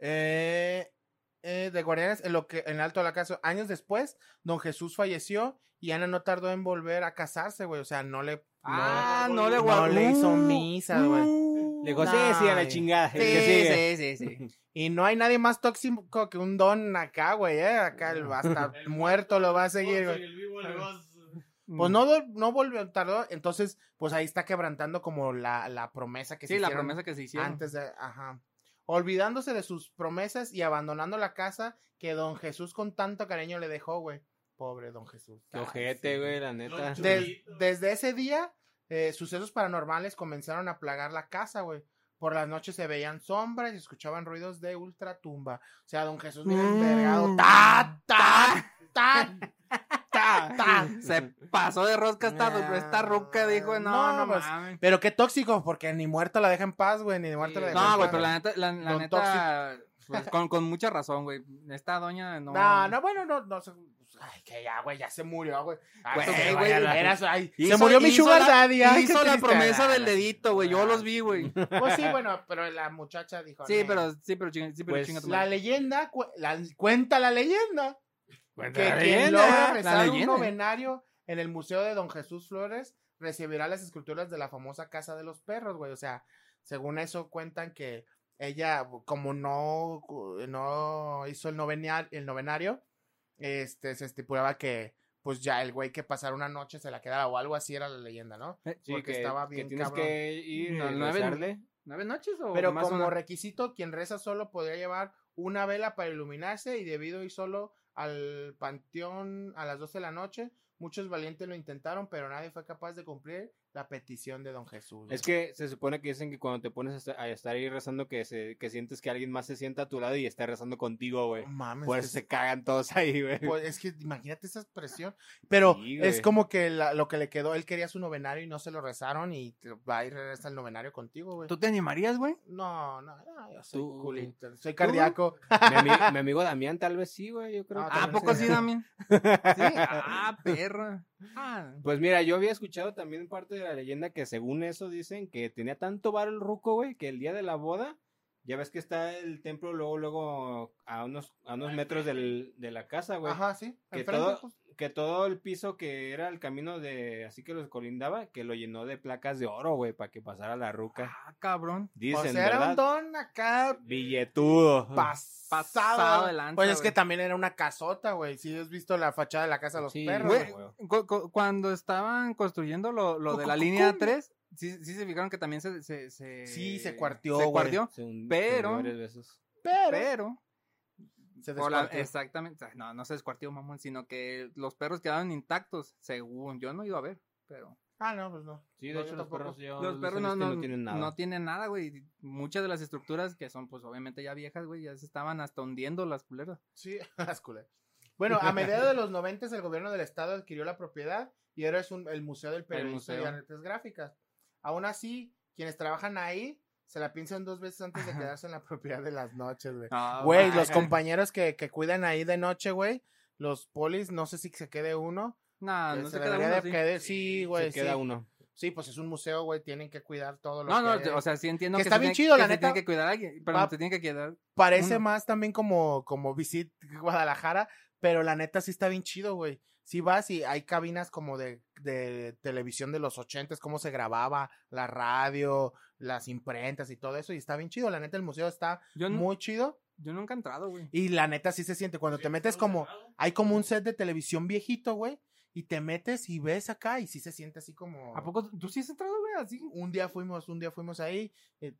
Eh, eh, de guardianes en lo que en alto de la casa. Años después, don Jesús falleció y Ana no tardó en volver a casarse, güey. O sea, no le, Ah, no, no le no guardó. le hizo misa, güey. Le dijo, sí, No, sí, a la chingada. Sí, que sigue". sí, sí, sí. Y no hay nadie más tóxico que un don acá, güey, ¿eh? Acá el hasta El- muerto lo va a seguir, güey. el vivo, le vas- Pues no, no volvió, tardó. Entonces, pues ahí está quebrantando como la, la promesa que se Sí, la hicieron promesa que se hicieron. antes de, ajá. Olvidándose de sus promesas y abandonando la casa que don Jesús con tanto cariño le dejó, güey. Pobre don Jesús. Ojete, güey, la neta. Desde ese día, eh, sucesos paranormales comenzaron a plagar la casa, güey. Por las noches se veían sombras y escuchaban ruidos de ultratumba. O sea, don Jesús bien Mm. envergado. ¡Ta, ta, ta, ta, ta! Se pasó de rosca esta, esta ruca, dijo, no, No, no, pues, mames. Pero qué tóxico, porque ni muerto la deja en paz, güey, ni muerto la deja en No, güey, paz. pero la neta, la, la neta, pues, con, con mucha razón, güey. Esta doña no. No, no, bueno, no, no. se- Ay, que ya, güey, ya se murió, güey. Ay, Güey, que güey, ay, se murió mi sugar la- daddy. ay, qué Hizo la promesa del Ah, dedito, güey. Yo ah. los vi, güey. Pues sí, bueno, pero la muchacha dijo. Sí, "No". pero, sí, pero chinga, sí, pero Pues, chinga tu La leyenda, cu- la- cuenta la leyenda, Cuenta que la quien leyenda. logra rezar un novenario en el Museo de Don Jesús Flores recibirá las esculturas de la famosa Casa de los Perros, güey. O sea, según eso cuentan que ella, como no, no hizo el novenario, el novenario, este, se estipulaba que pues ya el güey que pasara una noche se la quedara o algo así era la leyenda, ¿no? Eh, Sí, porque que, estaba que bien tienes cabrón. que ir No, y nueve-. ¿Nueve noches o Pero más como una? requisito, quien reza solo podría llevar una vela para iluminarse y debido a ir solo al panteón a las 12 de la noche, muchos valientes lo intentaron, pero nadie fue capaz de cumplir la petición de don Jesús. Es que se supone que dicen que cuando te pones a estar, ahí rezando que, se, que sientes que alguien más se sienta a tu lado y está rezando contigo, güey. No Por eso se cagan todos ahí, güey. pues, es que imagínate esa expresión. Pero Sí, es como que la- lo que le quedó, él quería su novenario y no se lo rezaron y te- va a ir reza el novenario contigo, güey. ¿Tú te animarías, güey? No, no, no, yo soy Tú- culito, soy cardíaco. Mi, ami- mi amigo Damián tal vez sí, güey, yo creo. Ah, que ¿A poco sí. sí, Damián? Sí. Ah, perra. Ah. Pues mira, yo había escuchado también parte de la leyenda que según eso dicen que tenía tanto bar el ruco, güey, que el día de la boda, ya ves que está el templo luego, luego a unos, a unos metros del, de la casa, güey. Ajá, sí. Que todo, pues. Que todo el piso que era el camino de, así que los colindaba, que lo llenó de placas de oro, güey, para que pasara la ruca. Ah, cabrón. O Dicen, sea, era un ¿verdad? don acá Billetudo. pasado. Pasado de lanza, Pues es que también era una casota, güey. Si has visto la fachada de la casa de los Sí, perros. Güey, güey. cu- cu- cuando estaban construyendo lo, lo de la línea ¿cómo? 3, sí, sí se fijaron que también se... se, se Sí, se cuarteó, Se cuarteó, Pero- se hundió varias veces. Pero, pero... se la- descuartió. exactamente. No, no se descuartió, mamón, sino que los perros quedaron intactos, según yo no he ido a ver, pero... Ah, no, pues no. Sí, de No, hecho los perros, yo Los los perros he no, tienen nada. no tienen nada, güey. Muchas de las estructuras que son, pues, obviamente ya viejas, güey, ya se estaban hasta hundiendo las culeras. Sí, las culeras. Bueno, a mediados de los 90 el gobierno del estado adquirió la propiedad y ahora es un- el Museo del Periodista y museo. Artes Gráficas. Aún así, quienes trabajan ahí se la piensan dos veces antes de quedarse en la propiedad de las noches, güey. Güey, los compañeros que, que cuidan ahí de noche, güey, los polis, no sé si se quede uno. Nah, que no se se queda uno, de sí. sí, güey, Se queda sí. uno. Sí, pues es un museo, güey, tienen que cuidar todo lo No, no, o sea, sí entiendo Que que, está se bien tiene- chido, que la se neta. tiene que cuidar a alguien, pero Va- se tiene que quedar. Parece uno. más también como, como Visit Guadalajara, pero la neta sí está bien chido, güey. Si vas y hay cabinas como de, de televisión de los ochentas, cómo se grababa, la radio, las imprentas y todo eso, y está bien chido. La neta, el museo está Yo, muy chido. yo nunca he entrado, güey. Y la neta sí se siente. Cuando te metes como, hay como un set de televisión viejito, güey, y te metes y ves acá y sí se siente así como... ¿A poco tú sí has entrado, güey? Así. un día fuimos, un día fuimos ahí, eh,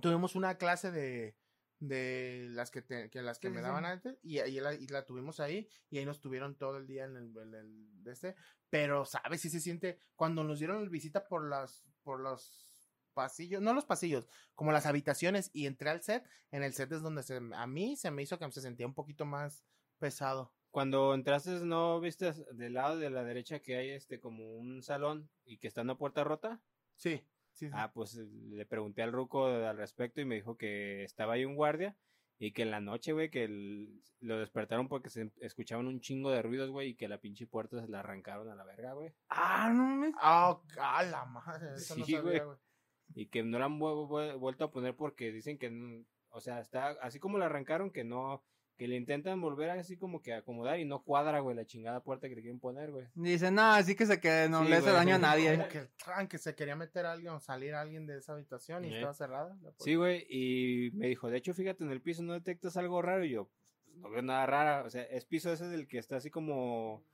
tuvimos una clase de, de las que, te- que las que Sí, me sí, daban antes y ahí la, y la tuvimos ahí y ahí nos tuvieron todo el día en el, en el- de este, pero sabes si se siente cuando nos dieron visita por las por los pasillos, no los pasillos, como las habitaciones y entré al set, en el set es donde se, a mí se me hizo que se sentía un poquito más pesado. Cuando entraste, ¿no viste del lado de la derecha que hay este como un salón y que está una puerta rota? Sí, sí, sí. Ah, pues le pregunté al ruco al respecto y me dijo que estaba ahí un guardia y que en la noche, güey, que el- lo despertaron porque se escuchaban un chingo de ruidos, güey, y que la pinche puerta se la arrancaron a la verga, güey. Ah, no mames. Ah, a la madre, eso no Sí, sabía, güey. Y que no la han vu- vu- vuelto a poner porque dicen que, o sea, está así como la arrancaron, que no, que le intentan volver así como que a acomodar y no cuadra, güey, la chingada puerta que le quieren poner, güey. Dice, no, así que se quede, no Sí, le hace güey. daño a nadie. Como que, tran, que se quería meter alguien o salir alguien de esa habitación y Eh. estaba cerrada. la puerta. Sí, güey, y me dijo, de hecho, fíjate, en el piso no detectas algo raro, y yo, pues, no veo nada raro, o sea, es piso ese del que está así como,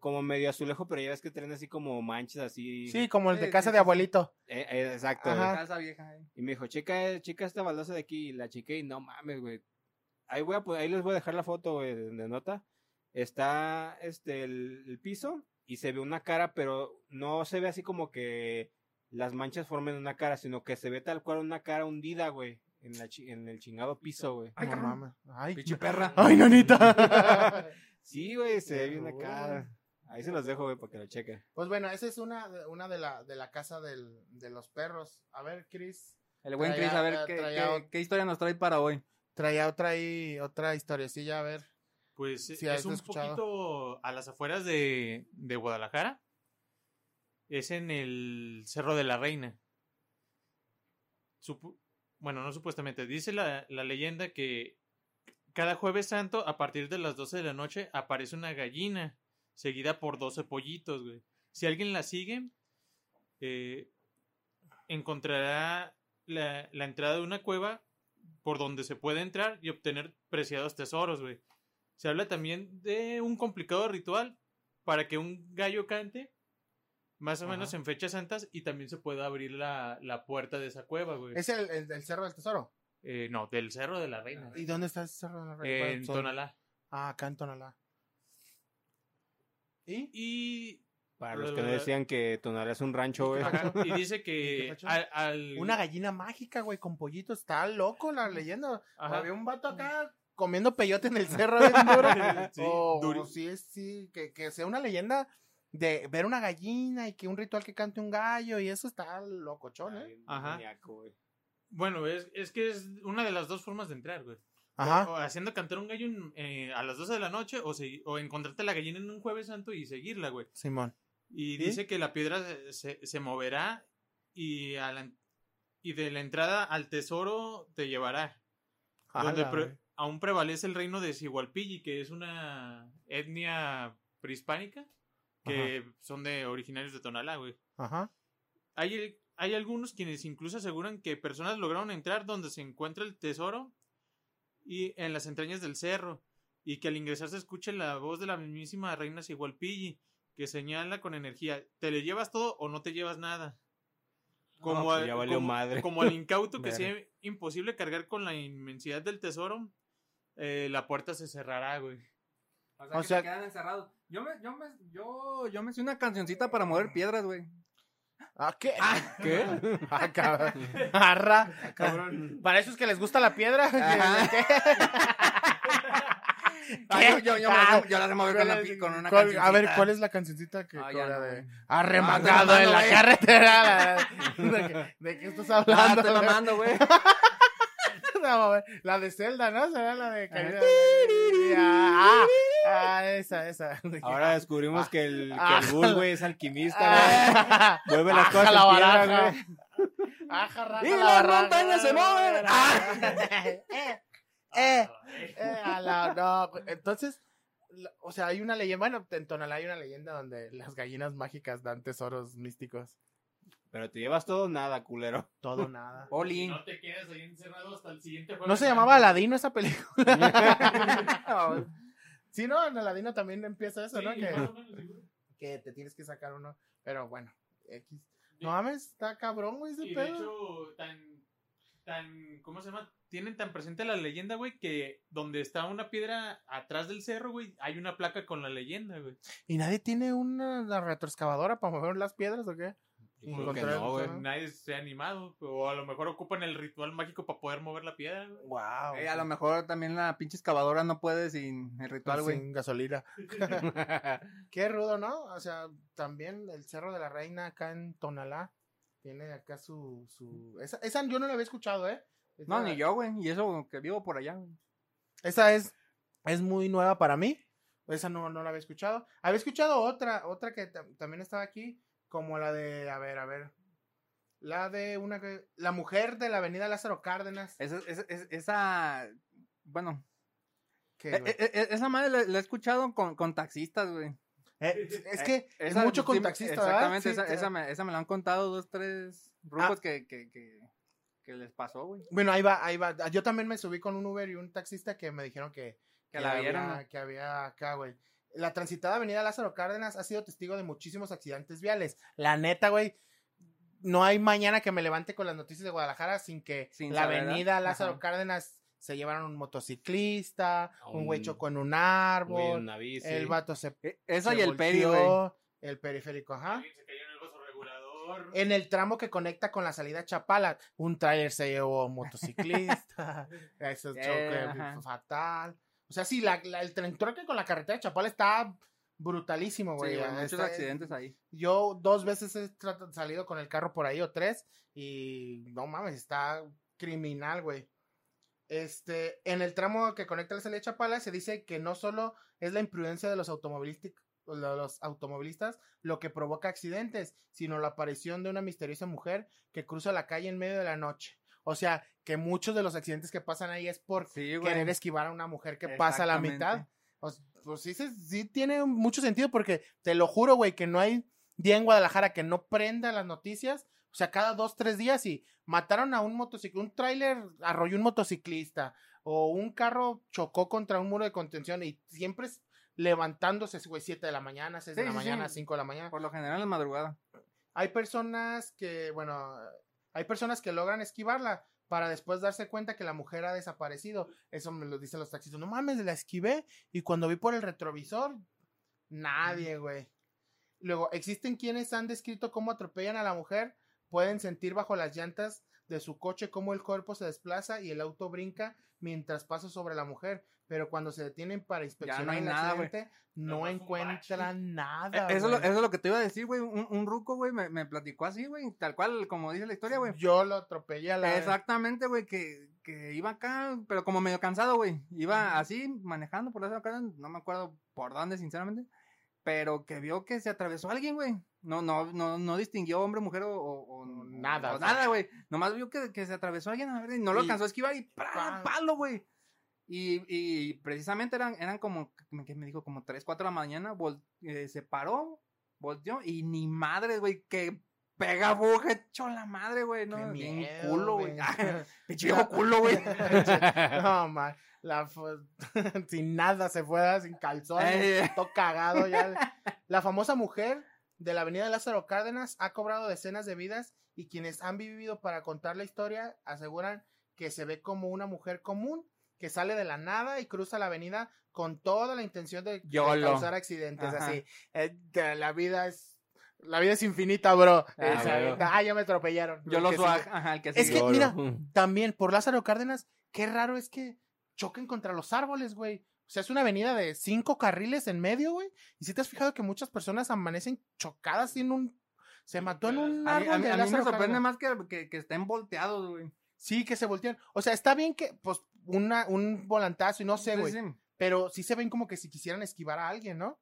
como medio azulejo, pero ya ves que tienen así como manchas así. Sí, como el de casa de abuelito. Eh, eh, exacto, Ajá. güey. Casa vieja, eh. Y me dijo, checa, checa esta baldosa de aquí, y la chequé, y no mames, güey. Ahí voy a, ahí les voy a dejar la foto, güey, de de nota. Está, este, el, el piso, y se ve una cara, pero no se ve así como que las manchas formen una cara, sino que se ve tal cual una cara hundida, güey, en, la chi- en el chingado piso, güey. Ay, no mames. Ay, Pinche perra. Ay, nanita. Sí, güey, se ve bien acá. Ahí se los dejo, güey, para que lo chequen. pues bueno, esa es una, de- una de, la, de la casa del, de los perros. A ver, Chris. El buen Traía- Chris, a ver qué, traía- qué- qué historia nos trae para hoy. Traía otra ahí, otra historiecilla, a ver. Pues has es un escuchado. poquito a las afueras de, de Guadalajara. Es en el Cerro de la Reina. Bueno, no supuestamente. Dice la, la leyenda que cada jueves santo, a partir de las 12 de la noche, aparece una gallina seguida por 12 pollitos, güey. Si alguien la sigue, eh, encontrará la, la entrada de una cueva por donde se puede entrar y obtener preciados tesoros, güey. Se habla también de un complicado ritual para que un gallo cante, más o Ajá. menos en fechas santas, y también se pueda abrir la, la puerta de esa cueva, güey. Es el, el Cerro del Tesoro. Eh, no, del Cerro de la Reina. ¿Y dónde está ese Cerro de la Reina? en Tonalá. Ah, acá en Tonalá. ¿Y? Y, Para los que no decían que Tonalá es un rancho, güey. ajá, y dice ¿Y qué que al, al- Una gallina mágica, güey, con pollitos. Está loco la leyenda. Ajá. Había un vato acá comiendo peyote en el cerro bien duro. Sí, o, duro. sí, es- sí, que, que sea una leyenda de ver una gallina y que un ritual que cante un gallo y eso está locochón, ¿eh? Ajá. maníaco, güey. Bueno, es, es que es una de las dos formas de entrar, güey. Ajá. O haciendo cantar un gallo en- eh, a las 12 de la noche o, segui- o encontrarte la gallina en un jueves santo y seguirla, güey. Simón. Y dice que la piedra se, se- moverá y, a la- y de la entrada al tesoro te llevará. donde pre- aún prevalece el reino de Sigualpilli, que es una etnia prehispánica que son de originarios de Tonalá, güey. Ajá. Hay, hay algunos quienes incluso aseguran que personas lograron entrar donde se encuentra el tesoro y en las entrañas del cerro y que al ingresar se escuche la voz de la mismísima reina Sigualpilli que señala con energía, ¿te le llevas todo o no te llevas nada? Como, pues al- ya valió como, madre. como al incauto que sea imposible cargar con la inmensidad del tesoro, eh, la puerta se cerrará, güey. O sea, O que sea- se quedan encerrados. Yo me, yo me, yo, yo me hice una cancioncita para mover piedras, güey. ¿Ah, qué? ¿Qué? Ah, cabrón. Arra. Cabrón. Para esos que les gusta la piedra. Ah, yo, yo, yo, me Ah, la- yo la removí con, la pi- con una ¿Cuál- A ver. ¿cuál es la cancioncita que Ah, era no, de güey. arremangado Ah, en la güey. carretera? ¿De, qué- de qué estás Ah, hablando? estoy güey? mamando, güey. No, güey, la de Zelda, ¿no? Será la de caída. Ah, ah, esa, esa. Ahora descubrimos que el, que Ah. el Bull, güey, es alquimista, güey. Ah, Mueve las aja cosas la güey. Aja, raja, Y la las montañas se mueven. Eh, eh, a la- no, pues, entonces, o sea, hay una leyenda, bueno, en Tonalá hay una leyenda donde las gallinas mágicas dan tesoros místicos. Pero te llevas todo nada, culero. Todo nada. No te quedas ahí encerrado hasta el siguiente jueves. ¿No se llamaba Aladino esa película? sí, no, en Aladino también empieza eso, Sí, ¿no? Que, te tienes que sacar uno. Pero bueno, X. No mames, está cabrón, güey, ese Y de pedo. hecho, tan, tan, ¿cómo se llama? Tienen tan presente la leyenda, güey, que donde está una piedra atrás del cerro, güey, hay una placa con la leyenda, güey. ¿Y nadie tiene una la retroexcavadora para mover las piedras o qué? Yo creo que Encontrar- no, güey. Nadie se ha animado, o a lo mejor ocupan el ritual mágico para poder mover la piedra, güey. Wow. Eh, a lo mejor también la pinche excavadora no puede sin el ritual, güey. Sin gasolina. Qué rudo, ¿no? O sea, también el Cerro de la Reina acá en Tonalá tiene acá su... su... Esa, esa yo no la había escuchado, ¿eh? Esa- No, ni yo, güey. Y eso que vivo por allá, güey. Esa es, es muy nueva para mí. Esa no, no la había escuchado. Había escuchado otra, otra que tam- también estaba aquí, como la de, a ver, a ver. La de una que... La mujer de la avenida Lázaro Cárdenas. Esa, esa, esa- esa- bueno, eh, eh, eh, esa madre la, la he escuchado con, con taxistas, güey. eh, es que Eh, es esa- mucho con taxistas. Exactamente, Sí, esa, esa me, esa me la han contado dos, tres rucos que, que, que, que les pasó, güey. Bueno, ahí va, ahí va. Yo también me subí con un Uber y un taxista que me dijeron que, Que la había, vieron, ¿no? que había acá, güey. La transitada avenida Lázaro Cárdenas ha sido testigo de muchísimos accidentes viales. La neta, güey, no hay mañana que me levante con las noticias de Guadalajara sin que Sin la avenida Lázaro Ajá. Cárdenas se llevaron un motociclista, un güey un- chocó en un árbol, una bici. el vato se, Eh, Esa se y el peri, güey. el periférico, ajá. Se cayó en el tramo que conecta con la salida a Chapala, un trailer se llevó un motociclista, eso es choque Eh, ajá. fatal. O sea, sí, la, la- el tren troque con la carretera de Chapala está brutalísimo, Sí, güey. güey, muchos Está- accidentes ahí. Yo dos veces he salido con el carro por ahí o tres y no mames, está criminal, güey. Este, en el tramo que conecta la salida de Chapala se dice que no solo es la imprudencia de los automovilistas, los automovilistas lo que provoca accidentes, sino la aparición de una misteriosa mujer que cruza la calle en medio de la noche. O sea, que muchos de los accidentes que pasan ahí es por Sí, querer esquivar a una mujer que pasa a la mitad. O Pues sí, sí tiene mucho sentido porque te lo juro, güey, que no hay día en Guadalajara que no prenda las noticias. O sea, cada dos, tres días y mataron a un motociclista, un tráiler arrolló un motociclista o un carro chocó contra un muro de contención y siempre es levantándose, güey, siete de la mañana, seis de Sí, la sí, mañana, sí. cinco de la mañana. Por lo general en madrugada. Hay personas que, bueno, hay personas que logran esquivarla para después darse cuenta que la mujer ha desaparecido. Eso me lo dicen los taxistas. No mames, la esquivé y cuando vi por el retrovisor, nadie, güey. Luego, existen quienes han descrito cómo atropellan a la mujer, pueden sentir bajo las llantas de su coche cómo el cuerpo se desplaza y el auto brinca mientras pasa sobre la mujer, pero cuando se detienen para inspeccionar hay el nada, no encuentran Eh, nada. Eso, es lo- eso es lo que te iba a decir, güey. Un, un ruco, güey, me, me platicó así, güey. Tal cual, como dice la historia, güey. Yo lo atropellé a la Exactamente, güey, que, que iba acá, pero como medio cansado, güey. Iba así, manejando por esa cara, no me acuerdo por dónde, sinceramente. Pero que vio que se atravesó alguien, güey. No, no, no, no distinguió hombre, mujer o, o- o- Nada, o sea. nada, güey. Nomás vio que, que se atravesó alguien a ver, y no lo Y- alcanzó a esquivar y. ¡pam! palo, güey. Y, y precisamente eran, eran como, que me dijo? Como 3, 4 de la mañana, vol- eh, se paró, volteó y ni madre, güey, que pega buja hecho la madre, güey, ¿no? Qué Bien culo, güey. Pinche culo, güey. no, man. La sin nada se fue, sin calzones, Eh. todo cagado ya. La famosa mujer de la avenida Lázaro Cárdenas ha cobrado decenas de vidas y quienes han vivido para contar la historia aseguran que se ve como una mujer común que sale de la nada y cruza la avenida con toda la intención de, causar accidentes. Ajá. Así, Eh, la vida es la vida es infinita, bro. Ah, Eh, ah, ya me atropellaron. Yo El lo que swag, sigue. ajá, el que Es sigue. que, mira, también por Lázaro Cárdenas, qué raro es que choquen contra los árboles, güey. O sea, es una avenida de cinco carriles en medio, güey. Y si te has fijado que muchas personas amanecen chocadas en un... Se mató en un A mí, árbol a de a mí me sorprende más que, que, que estén volteados, güey. Sí, que se voltean. O sea, está bien que, pues, una, un volantazo y no sé, Sí, güey. sí. Pero sí se ven como que si quisieran esquivar a alguien, ¿no?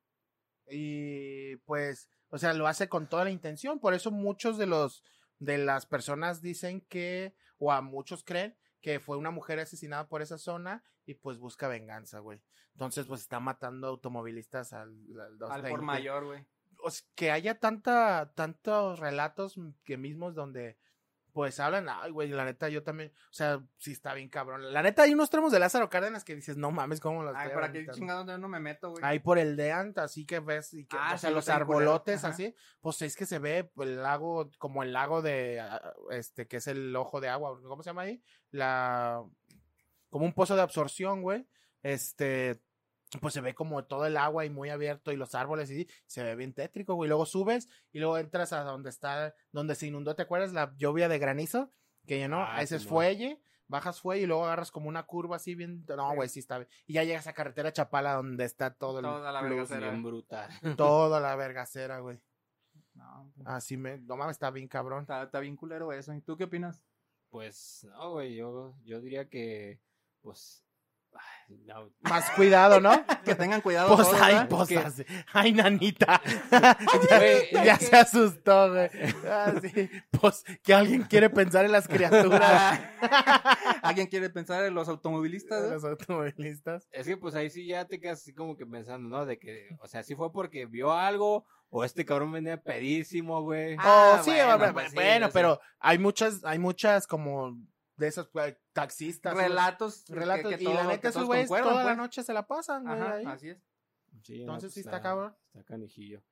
Y pues, o sea, lo hace con toda la intención. Por eso muchos de los de las personas dicen que, o a muchos creen que fue una mujer asesinada por esa zona y pues busca venganza, güey. Entonces, pues está matando automovilistas al, al Al 220. por mayor, güey. O sea, que haya tanta, tantos relatos que mismos donde pues hablan, ay, güey, la neta, yo también, o sea, sí está bien cabrón. La neta, hay unos tramos de Lázaro Cárdenas que dices, no mames, ¿cómo los Ay, ¿para qué aventando?" chingados yo no me meto, güey? Ahí por el Deant, así que ves, y que, Ah, o sea, sí, los arbolotes así, pues es que se ve el lago, como el lago de, ah, este, que es el ojo de agua, ¿cómo se llama ahí? La, como un pozo de absorción, güey, este, pues se ve como todo el agua y muy abierto y los árboles y se ve bien tétrico, güey, luego subes y luego entras a donde está, donde se inundó, ¿te acuerdas? La lluvia de granizo, que llenó, Ah, ese es fuelle, bajas fuelle y luego agarras como una curva así bien, no, güey, sí está bien, y ya llegas a carretera Chapala donde está todo el Toda la plus, vergacera. Bien brutal. toda la vergacera, güey. No, Así me, no mames, está bien cabrón. está, está bien culero eso. ¿Y tú qué opinas? Pues, no, güey, yo, yo diría que, pues, no, Más cuidado, ¿no? Que tengan cuidado. Pues todos, ay, ¿verdad? pues Que- así. Ay, nanita. Ya ya es que- se asustó, güey. Ah, sí. Pues que alguien quiere pensar en las criaturas ¿Alguien quiere pensar en los automovilistas? los automovilistas. Es que pues ahí sí ya te quedas así como que pensando, ¿no? De que, o sea, si fue porque vio algo o este cabrón venía pedísimo, güey. Ah, oh, sí, bueno, bueno, pues sí, bueno, sí. pero hay muchas, hay muchas como de esos güey, taxistas. Relatos. que- Relatos. que y todo- la que neta, esos güeyes toda la pues. noche se la pasan, güey. Ajá, ahí. así es. Sí, Entonces pues, sí está cabrón. Está canijillo.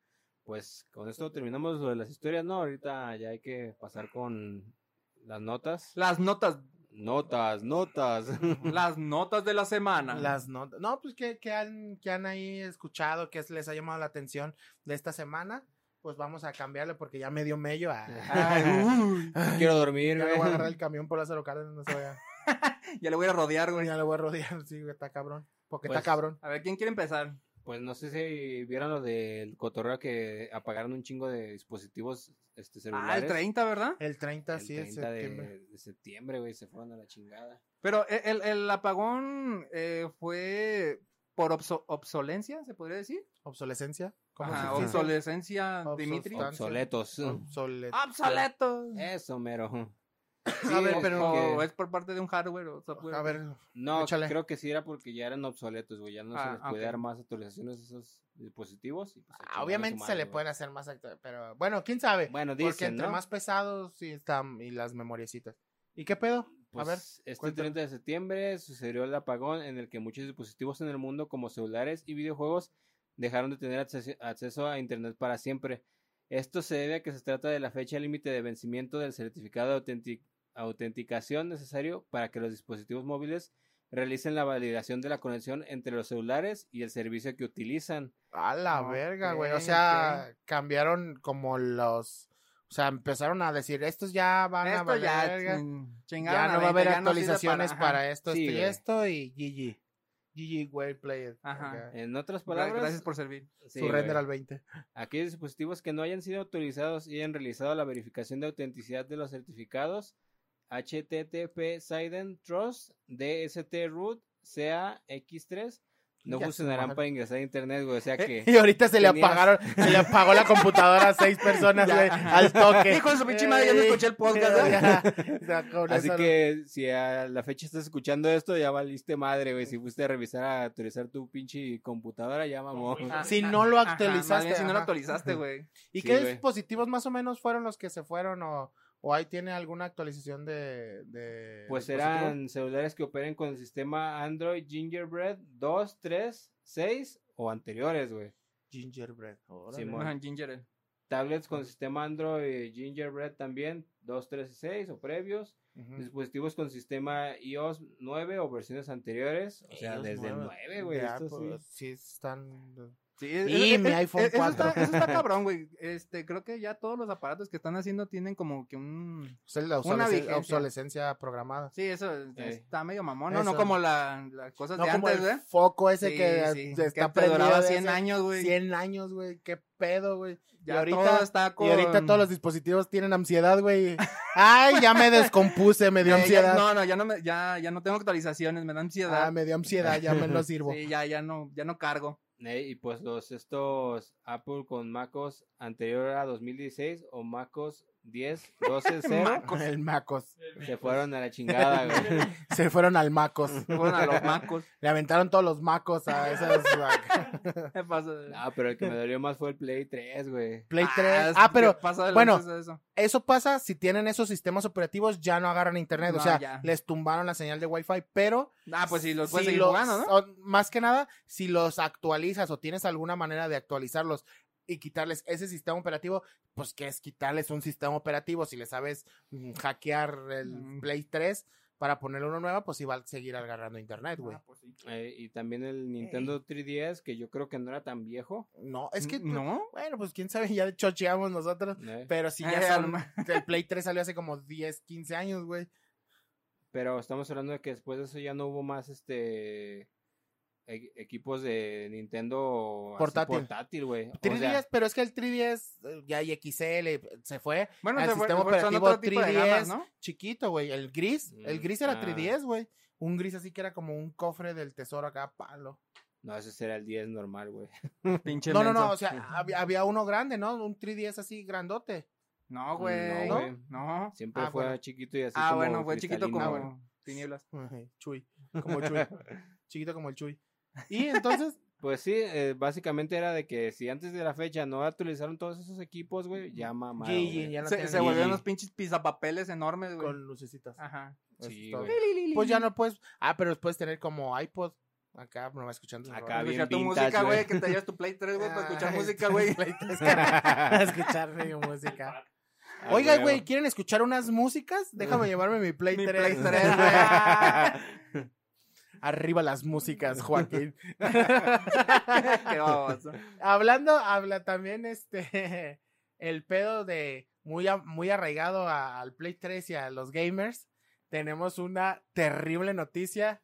Pues con esto terminamos lo de las historias, ¿no? Ahorita ya hay que pasar con las notas. Las notas, Notas, notas. las notas de la semana. Las notas. No, pues que, que han, que han ahí escuchado, que les ha llamado la atención de esta semana. Pues vamos a cambiarle porque ya me dio mello. Ay, uy, Quiero dormir, ya güey. le voy a agarrar el camión por Lázaro Cárdenas, no se vaya. ya le voy a ir a rodear, güey. Ya le voy a rodear, sí, güey, está cabrón. Porque Pues, está cabrón. A ver, ¿quién quiere empezar? Pues no sé si vieron lo del cotorreo que apagaron un chingo de dispositivos este, celulares. Ah, el 30, ¿verdad? El 30, El sí, es 30 de, septiembre. de septiembre, güey, se fueron a la chingada. Pero e- el, el apagón eh, fue por obso- obsolencia, ¿se podría decir? ¿Obsolescencia? ¿Cómo Ajá, se dice? obsolescencia, Dimitri. Obs- Obsoletos. Obsolet- ¡Obsoleto! Eso, mero. A ver, pero- ¿O que- es por parte de un hardware o software? A ver, No, Échale. creo que sí era porque ya eran obsoletos, güey. Ya no Ah, se les puede dar más actualizaciones a esos dispositivos. y, pues, ah, obviamente se le pueden hacer más pero bueno, quién sabe. Bueno, Porque dicen, entre ¿no? más pesados sí están y las memoriecitas. ¿Y qué pedo? Pues, a ver, este cuéntame. 30 de septiembre sucedió el apagón en el que muchos dispositivos en el mundo, como celulares y videojuegos, dejaron de tener acceso, a Internet para siempre. Esto se debe a que se trata de la fecha límite de vencimiento del certificado de autentic- autenticación necesario para que los dispositivos móviles realicen la validación de la conexión entre los celulares y el servicio que utilizan. A la verga, güey. O sea, cambiaron como los. O sea, empezaron a decir, estos ya van a valer ya, no va a 20, haber actualizaciones para, ajá. esto, Sí, esto y esto y GG. GG, well played. Ajá. En otras palabras, Gracias por servir. sí, Su render al 20. Aquellos dispositivos que no hayan sido autorizados y hayan realizado la verificación de autenticidad de los certificados HTTP Siden Trust DST Root CAX3 no Ya funcionarán para ingresar a internet, güey. O sea que Y ahorita se le apagaron, se le apagó la computadora a seis personas, Ya, al toque. Hijo de su pinche madre, ya no escuché el podcast, ¿eh? Ya, ya, Así eso- que si a la fecha estás escuchando esto, ya valiste madre, güey. Si fuiste a revisar a actualizar tu pinche computadora, ya mamó. Ah, Si no lo ajá, actualizaste, si no lo actualizaste, güey. ¿Y Sí, qué güey. dispositivos más o menos fueron los que se fueron o, o ahí tiene alguna actualización de, de Pues eran celulares que operen con el sistema Android Gingerbread 2, 3, 6 o anteriores, güey. Gingerbread. órale. Simón. Ajá, Ginger Ale. Tablets con sistema Android Gingerbread también, 2, 3 y 6 o previos. Ujú. Dispositivos con sistema iOS 9 o versiones anteriores. O sea, Ellos desde el nueve. 9, güey. Esto pues, sí. sí están... Sí, Y mi iPhone eso 4. Está, eso está cabrón, güey. Este, creo que ya todos los aparatos que están haciendo tienen como que un... Es la Una obsolescencia, vigencia. obsolescencia programada. Sí, eso está medio mamón, ¿no? Eso. No como la- las cosas No de como antes, el güey. foco ese Sí, que sí, está que duraba prendido de 100 hace años, güey. 100 años, güey. Qué pedo, güey. Y ahorita, todo está con... y ahorita todos los dispositivos tienen ansiedad, güey. Ay, ya me descompuse, me dio Eh, ya- ansiedad. no, no, ya no, me, ya, ya no tengo actualizaciones, me da ansiedad. Ah, me dio ansiedad, ya me lo sirvo. Sí, ya, ya no, ya no cargo. Eh, y pues los estos Apple con MacOS anterior a 2016 o MacOS 10, 12.0 El Macos. se fueron a la chingada, güey. Se fueron al Macos. Se fueron a los macos. Le aventaron todos los Macos a esas. ¿Qué pasa? No, pero el que me dolió más fue el Play 3, güey. Play 3. es- Ah, pero ¿qué pasa de bueno, eso? eso pasa si tienen esos sistemas operativos, ya no agarran internet. o sea, ya. les tumbaron la señal de Wi-Fi, pero Ah, pues sí, los puedes si seguir los- jugando, ¿no? o- más que nada, si los actualizas o tienes alguna manera de actualizarlos y quitarles ese sistema operativo, pues que es quitarles un sistema operativo. Si le sabes mm, hackear el Mm. Play 3 para ponerle uno nuevo, pues iba a seguir agarrando internet, güey. Ah, pues sí. Eh, y también el Nintendo 3DS, que yo creo que no era tan viejo. No, es que, ¿No? bueno, pues quién sabe, ya chocheamos nosotros. ¿eh? Pero si ya Eh, el Play 3 salió hace como 10, 15 años, güey. Pero estamos hablando de que después de eso ya no hubo más este e- equipos de Nintendo Portátil. portátil, güey. O 3DS, sea, pero es que el 3DS eh, ya hay XL, se fue. Bueno, el se fue- sistema fue- son operativo otro tipo de 3DS, gamas, ¿no? chiquito, güey. El gris, el Mm, gris era ah. 3DS, güey. Un gris así que era como un cofre del tesoro acá, palo. no, ese era el 10 normal, güey. Pinche No, no, no, o sea, había, había uno grande, ¿no? Un 3DS así grandote. No, güey. No, No. Siempre Ah, fue bueno. chiquito y así Ah, como bueno, fue chiquito como güey. tinieblas. Ajá, Chuy, como Chuy. Chiquito como el Chuy. Y entonces, Pues sí, eh, básicamente era de que si antes de la fecha no actualizaron todos esos equipos, güey, ya no Se, volvieron unos pinches pizapapeles enormes, güey. con lucecitas. Ajá. Sí. Pues ya no puedes. Ah, pero puedes tener como iPod. Acá no va escuchando. Acá bien Escuchar tu vintage, música, güey, que te llevas tu Play 3, güey, para escuchar Ah, música, güey. Play 3, Para escuchar mi música. Ah, Oiga, güey, ¿quieren escuchar unas músicas? Déjame llevarme mi Play Mi 3. Play 3, güey. Arriba las músicas, Joaquín. Qué baboso. Hablando, habla también este. el pedo de muy, a- muy arraigado a- al Play 3 y a los gamers, tenemos una terrible noticia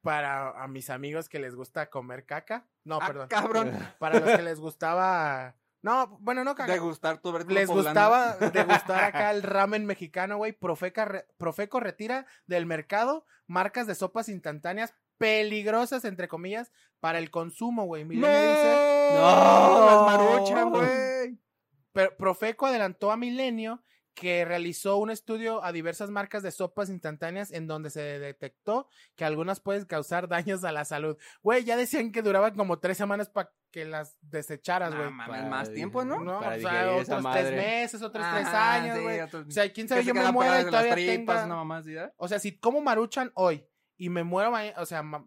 para a mis amigos que les gusta comer caca. No, Ah, perdón. cabrón. Para los que les gustaba. No, bueno, no caca. Degustar tu Les poblano. gustaba degustar acá el ramen mexicano, güey. Profeca Profeco retira del mercado marcas de sopas instantáneas peligrosas, entre comillas, para el consumo, güey. ¡No! Milenio dice, ¡No! Las maruchan, güey. pero Profeco adelantó a Milenio que realizó un estudio a diversas marcas de sopas instantáneas en donde se detectó que algunas pueden causar daños a la salud. Güey, ya decían que duraban como tres semanas para que las desecharas, güey. No más tiempo, ¿no? No, para o sea, otros tres meses, otros tres años, sí, güey. O sea, quién sabe, yo me muero y todavía tripas, tenga... no más, ¿sí, eh? O sea, si como maruchan hoy y me muero mañana, o sea, ma-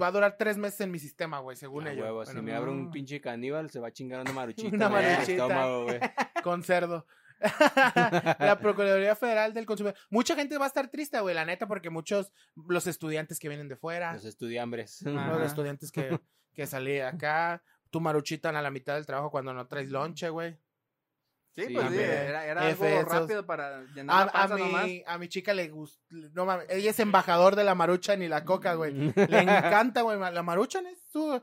va a durar tres meses en mi sistema, güey, según A ellos. huevo, si me abre un no. pinche caníbal, se va a chingar una maruchita. Una maruchita. estómago, con cerdo. La Procuraduría Federal del Consumidor. Mucha gente va a estar triste, güey, la neta, porque muchos, los estudiantes que vienen de fuera, Los estudiambres. Ajá. los estudiantes que, que salí acá, tu maruchitan a la mitad del trabajo cuando no traes lonche, güey. Sí, Sí, pues sí, era, era algo esos- rápido para llenar A, la a panza nomás. mi, a mi chica le gusta, no mames, ella es embajador de la maruchan y la coca, güey. Le encanta, güey, la maruchan es su,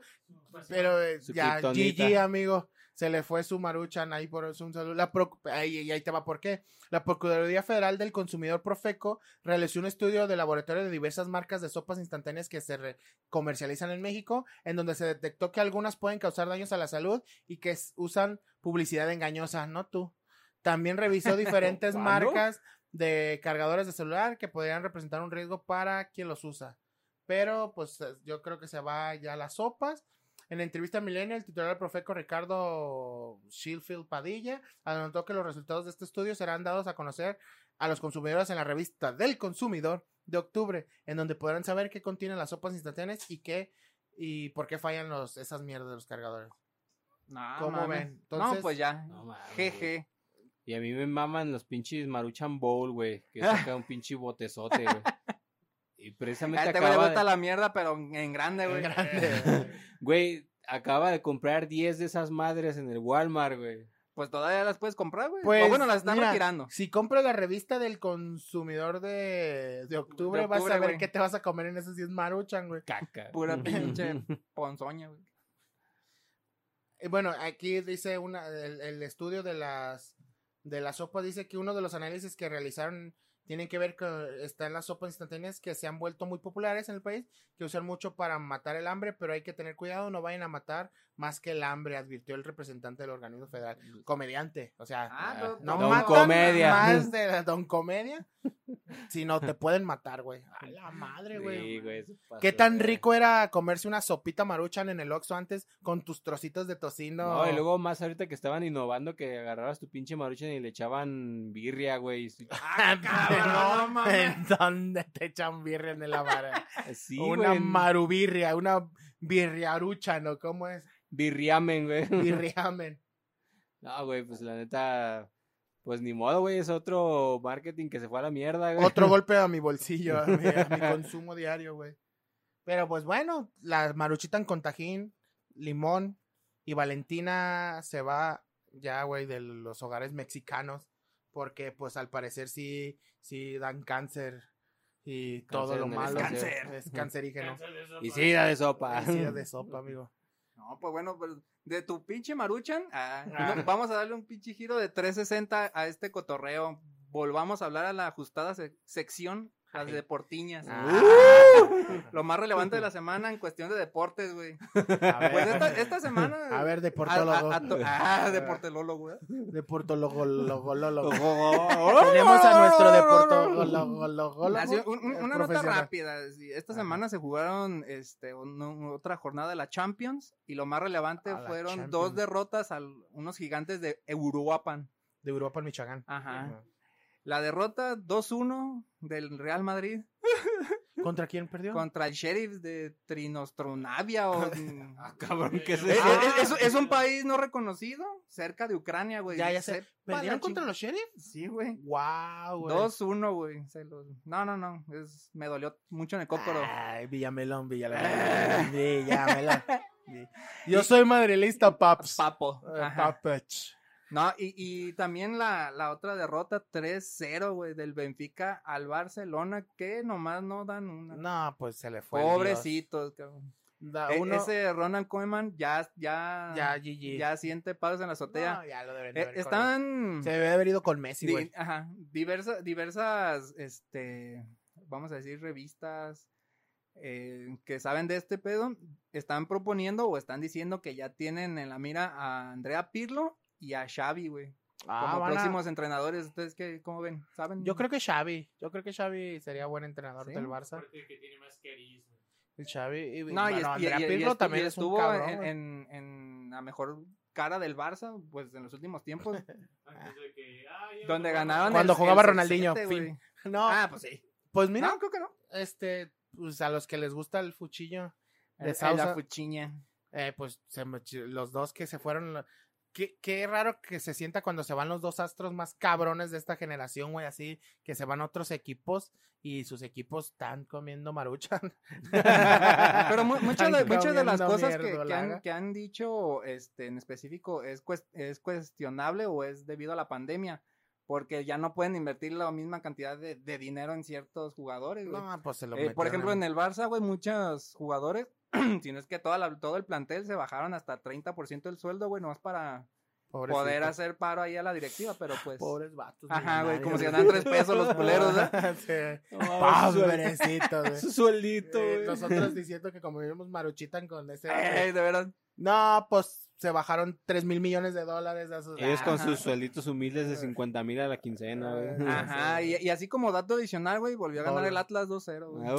pero eh, Su ya, kriptonita. GG, amigo. Se le fue su maruchan ahí por un saludo. La Proc- ahí, y ahí te va por qué. La Procuraduría Federal del Consumidor Profeco realizó un estudio de laboratorio de diversas marcas de sopas instantáneas que se comercializan en México, en donde se detectó que algunas pueden causar daños a la salud y que usan publicidad engañosa, ¿no tú? También revisó diferentes marcas de cargadores de celular que podrían representar un riesgo para quien los usa. Pero pues yo creo que se va ya a las sopas. En la entrevista a Milenio, el titular del Profeco Ricardo Shilfield Padilla anotó que los resultados de este estudio serán dados a conocer a los consumidores en la revista del consumidor de octubre, en donde podrán saber qué contienen las sopas instantáneas y qué y por qué fallan los esas mierdas de los cargadores. No, ¿Cómo mames. ven? Entonces- no, pues ya. No. Jeje. Y a mí me maman los pinches Maruchan Bowl, güey. Que saca un pinche botezote, güey. Y A precisamente este güey le acaba gusta de... la mierda, pero en grande, güey. En grande. Güey, acaba de comprar 10 de esas madres en el Walmart, güey. Pues todavía las puedes comprar, güey. Pues, o bueno, las están mira, retirando. Si compras la revista del consumidor de, de octubre, De vas a ver güey. qué te vas a comer en esos 10 maruchan, güey. Caca. Pura pinche ponzoña, güey. Eh, Bueno, aquí dice una, el, el estudio de las de la sopa dice que uno de los análisis que realizaron tienen que ver con están las sopas instantáneas que se han vuelto muy populares en el país, que usan mucho para matar el hambre, pero hay que tener cuidado, no vayan a matar más que el hambre, advirtió el representante del organismo federal, comediante, o sea, Ah, no Don matan Comedia. más de la Don Comedia, sino te pueden matar, güey. A la madre, güey. Sí, güey. ¿Qué tan rico era comerse una sopita maruchan en el Oxxo antes con tus trocitos de tocino? No, y luego más ahorita que estaban innovando que agarrabas tu pinche Maruchan y le echaban birria, güey. Ah, cabrón, no mames. ¿En dónde te echan birria en la vara? Sí, una güey. marubirria, una birriarucha, ¿no? ¿Cómo es? Birriamen, güey. Birriamen. No, güey, pues la neta, pues ni modo, güey, es otro marketing que se fue a la mierda, güey. Otro golpe a mi bolsillo, a mi, a mi consumo diario, güey. Pero pues bueno, las maruchitan con tajín, limón y Valentina se va ya, güey, de los hogares mexicanos porque pues al parecer sí, sí dan cáncer y todo Cáncer lo malo. cáncer. Es cancerígeno. Y sí, da de sopa. Sí, de sopa, amigo. No, pues bueno, pues de tu pinche maruchan, ah, Ah. no, vamos a darle un pinche giro de 360 a este cotorreo. Volvamos a hablar a la ajustada se- sección, las deportiñas. Ah. Lo más relevante de la semana en cuestión de deportes, güey. Pues esta, esta semana. a ver, de a- a- a ah, de portólogo, güey. De portólogo, logo, logo. Tenemos a nuestro de portólogo, logo, logo, Así, logo, un- un- el una nota rápida. Esta semana se jugaron este, otra jornada de la Champions y lo más relevante fueron dos derrotas a unos gigantes de Euroapan. De Europa Michoacán. Ajá. La derrota 2-1 del Real Madrid ¿Contra quién perdió? contra el Sheriff de Trinostronavia. O, Ah, cabrón, ¿qué es es, eso? es- es- es un país no reconocido cerca de Ucrania, güey. Ya, ya sé. ¿Perdieron contra los sheriff? Sí, güey. Wow, güey. 2-1, güey. se los- No, no, no. Es... Me dolió mucho en el cócoro. Ay, Villamelón, Villamelón. Villamelón. Yo soy madrilista, paps. Papo. Eh. Papach. No, y, y también la, la otra derrota 3-0, güey, del Benfica al Barcelona, que nomás no dan una. No, pues se le fue. Pobrecitos, cabrón. Da E- Ese Ronald Koeman ya, ya, ya, GG. ya siente palos en la azotea. No, ya lo deben de Eh, haber están Se debe haber ido con Messi, di- güey. ajá, diversas, diversas, este, vamos a decir, revistas eh, que saben de este pedo, están proponiendo o están diciendo que ya tienen en la mira a Andrea Pirlo y a Xavi, güey, Ah, como a- próximos entrenadores. ¿Ustedes qué, cómo ven? ¿Saben? Yo creo que Xavi. Yo creo que Xavi sería buen entrenador ¿Sí? del Barça. Porque que tiene más carisma. El Xavi. Y, No, y, bueno, y- Andrea Pirlo también y es un estuvo cabrón. en, güey. en, en la mejor cara del Barça, pues en los últimos tiempos, Antes de que, ah, donde no, ganaron Cuando el- jugaba el Ronaldinho, fin. No, Ah, pues sí. pues mira, no, creo que no. este, pues a los que les gusta el fuchillo, de El-. La fuchiña. eh, pues se los dos que se fueron. Qué, qué raro que se sienta cuando se van los dos astros más cabrones de esta generación, güey, así, que se van otros equipos y sus equipos están comiendo maruchan. Pero mu- muchas de, muchas de las cosas que, han, que han dicho este, en específico es, cues- es cuestionable o es debido a la pandemia. Porque ya no pueden invertir la misma cantidad de, de dinero en ciertos jugadores. güey. No, pues se lo Eh, por ejemplo, en el Barça, güey, muchos jugadores, si no es que toda la- todo el plantel se bajaron hasta 30% del sueldo, güey, nomás para poder hacer paro ahí a la directiva, pero pues... Pobres vatos. Ajá, güey, como si ganaran tres pesos los culeros, ¿eh? sí. Güey. Su sueldito, Eh, güey. nosotros diciendo que como vivimos maruchitan con ese. Ey, de verdad. No, pues se bajaron 3 mil millones de dólares de esos. Ellos con sus suelditos humildes de 50 mil a la quincena, güey. Ajá, y, y así como dato adicional, güey, volvió a ganar Hola. el Atlas 2-0, güey. Ah,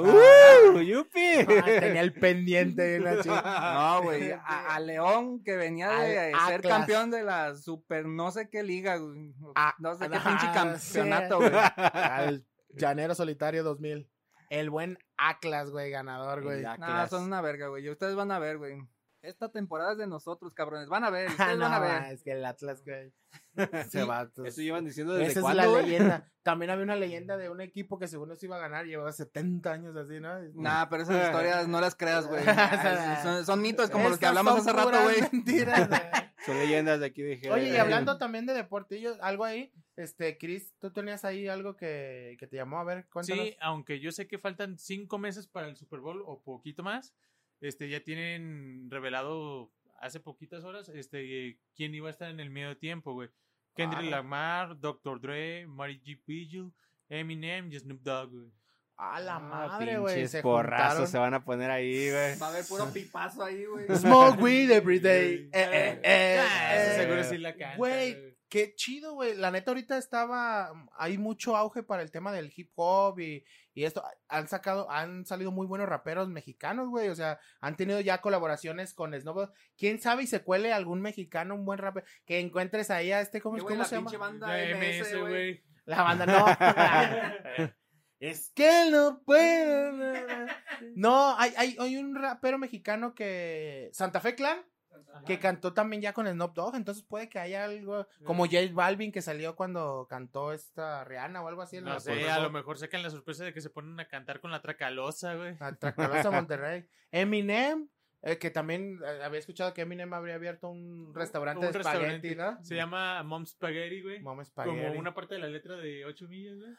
¡Uh! ¡Yupi! Ah, tenía el pendiente de la chica. No, güey, a, a León que venía de Al ser Atlas. campeón de la super no sé qué liga, güey. Ah, no sé qué pinche campeonato, güey. Al Llanero Solitario 2000. El buen Atlas, güey, ganador, güey. No, Atlas. son una verga, güey. y Ustedes van a ver, güey. Esta temporada es de nosotros, cabrones. Van a ver, Ah, ustedes no, van a ver. es que el Atlas, güey. Se va. pues, Eso llevan diciendo desde Esa es la güey? leyenda. También había una leyenda de un equipo que según nos iba a ganar, llevaba 70 años así, ¿no? Nah, pero esas historias no las creas, güey. Son, son mitos como los que hablamos hace rato, güey. mentiras, güey. Son leyendas de aquí de Oye, y Jerez. hablando también de deportillos, algo ahí, este, Chris, tú tenías ahí algo que, que te llamó, a ver, cuéntanos. Sí, aunque yo sé que faltan cinco meses para el Super Bowl o poquito más, este ya tienen revelado hace poquitas horas este quién iba a estar en el medio tiempo, güey. Kendrick Ah. Lamar, Dr. Dre, Mary G. Pidgeot, Eminem y Snoop Dogg, güey. A la Ah, madre, güey, se porrazos juntaron. se van a poner ahí, güey. Va a haber puro pipazo ahí, güey. Smoke weed every day. Eh, eh, eh, Ah, eh. seguro sí la canta. Güey, qué chido, güey. La neta ahorita estaba, hay mucho auge para el tema del hip hop y, y esto. Han sacado, han salido muy buenos raperos mexicanos, güey. O sea, han tenido ya colaboraciones con Snoop. ¿Quién sabe y se cuele algún mexicano, un buen rapero? Que encuentres ahí a este, ¿cómo, cómo la se llama? banda MS, güey. La banda, no. es que no puedo. No, hay, hay, hay un rapero mexicano que. Santa Fe Clan. Que cantó también ya con Snoop Dogg, entonces puede que haya algo como J Balvin que salió cuando cantó esta Rihanna o algo así. en No la sé, a lo mejor sacan la sorpresa de que se ponen a cantar con la tracalosa, güey. A Tracalosa, Monterrey. Eminem, eh, que también eh, había escuchado que Eminem habría abierto un restaurante Un de espagueti, ¿no? Se llama Mom Spaghetti, güey. Mom Como Spaghetti. una parte de la letra de 8 millas, güey.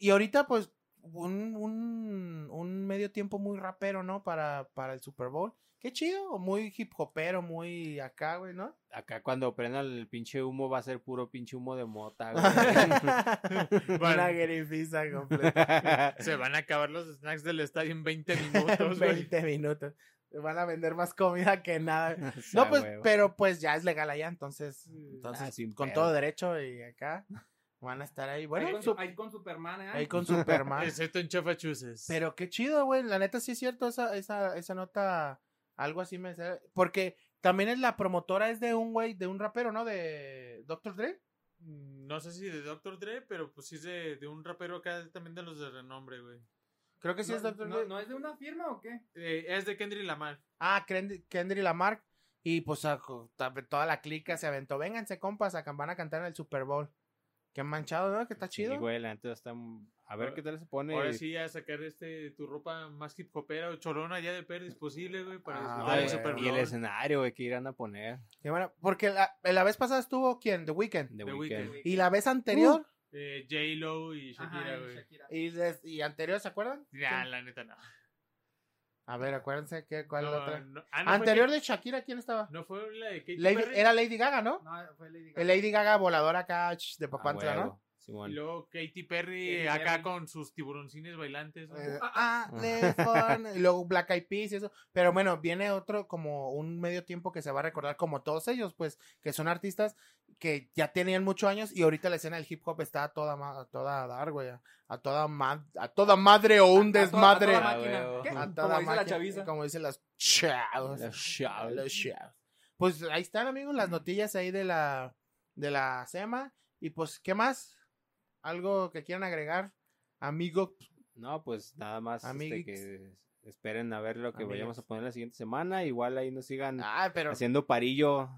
Y ahorita, pues, un, un, un medio tiempo muy rapero, ¿no? Para, para el Super Bowl. Qué chido, muy hip hopero, muy acá, güey, ¿no? Acá cuando prendan el pinche humo va a ser puro pinche humo de mota, güey. Una guerifiza completa. Se van a acabar los snacks del estadio en 20 minutos, güey. 20 minutos. Van a vender más comida que nada. O sea, No, pues, huevo. pero pues ya es legal allá, entonces, entonces Ah, con pedo. todo derecho y acá van a estar ahí. Ahí Bueno, con, su- su- ahí con Superman, ¿eh? ahí con Superman. Excepto en Chafachuses. Pero qué chido, güey. La neta sí es cierto esa, esa, esa nota. Algo así me. Porque también es la promotora es de un güey, de un rapero, ¿no? De Dr. Dre. No sé si de Dr. Dre, pero pues sí es de, de un rapero acá también de los de renombre, güey. Creo que sí es Dr. no- Dre. ¿no es de una firma o qué? Eh, es de Kendrick Lamar. Ah, Kendrick Kendrick Lamar. Y pues a- ta- toda la clica se aventó. Vénganse, compas, a, van a cantar en el Super Bowl. Qué manchado, ¿no? Que está chido. Sí, güey, la neta está... A ver qué tal se pone. Ahora sí a sacar este tu ropa más hip hopera o cholona ya de perdis posible, güey, para Ah, y el escenario, güey, que irán a poner. Qué bueno, porque la, la vez pasada estuvo quién, The Weeknd. The The Weeknd. Weeknd. Y la vez anterior, Eh, J-Lo y Ajá, Shakira, y güey. Shakira. y, des- y anterior, ¿se acuerdan? Ya, la neta no. A ver, acuérdense que, cuál No, la otra. no. Ah, no Anterior de Shakira, ¿quién estaba? No fue la de Katy Lady- Perry. era Lady Gaga, ¿no? No, fue Lady El Gaga. Lady Gaga voladora acá de A Papantla, ¿no? Y luego Katy Perry acá Perry. con sus tiburoncines bailantes. ¿no? Eh, ah, fun. y luego Black Eyed Peas y eso. Pero bueno, viene otro como un medio tiempo que se va a recordar como todos ellos, pues, que son artistas que ya tenían muchos años y ahorita la escena del hip hop está a toda, a toda dar, güey. A, a toda ma- a toda madre o un A toda- a desmadre. toda Ah, máquina. huevo. ¿Qué? A Como toda dice la chaviza. Como dicen las chavos. Los chavos. Los chavos. Pues ahí están, amigos, las notillas ahí de la, de la SEMA. Y pues, ¿qué más? ¿Algo que quieran agregar? Amigo, No, pues nada más este, que esperen a ver lo que vayamos a poner la siguiente semana. Igual ahí nos sigan ah, pero haciendo parillo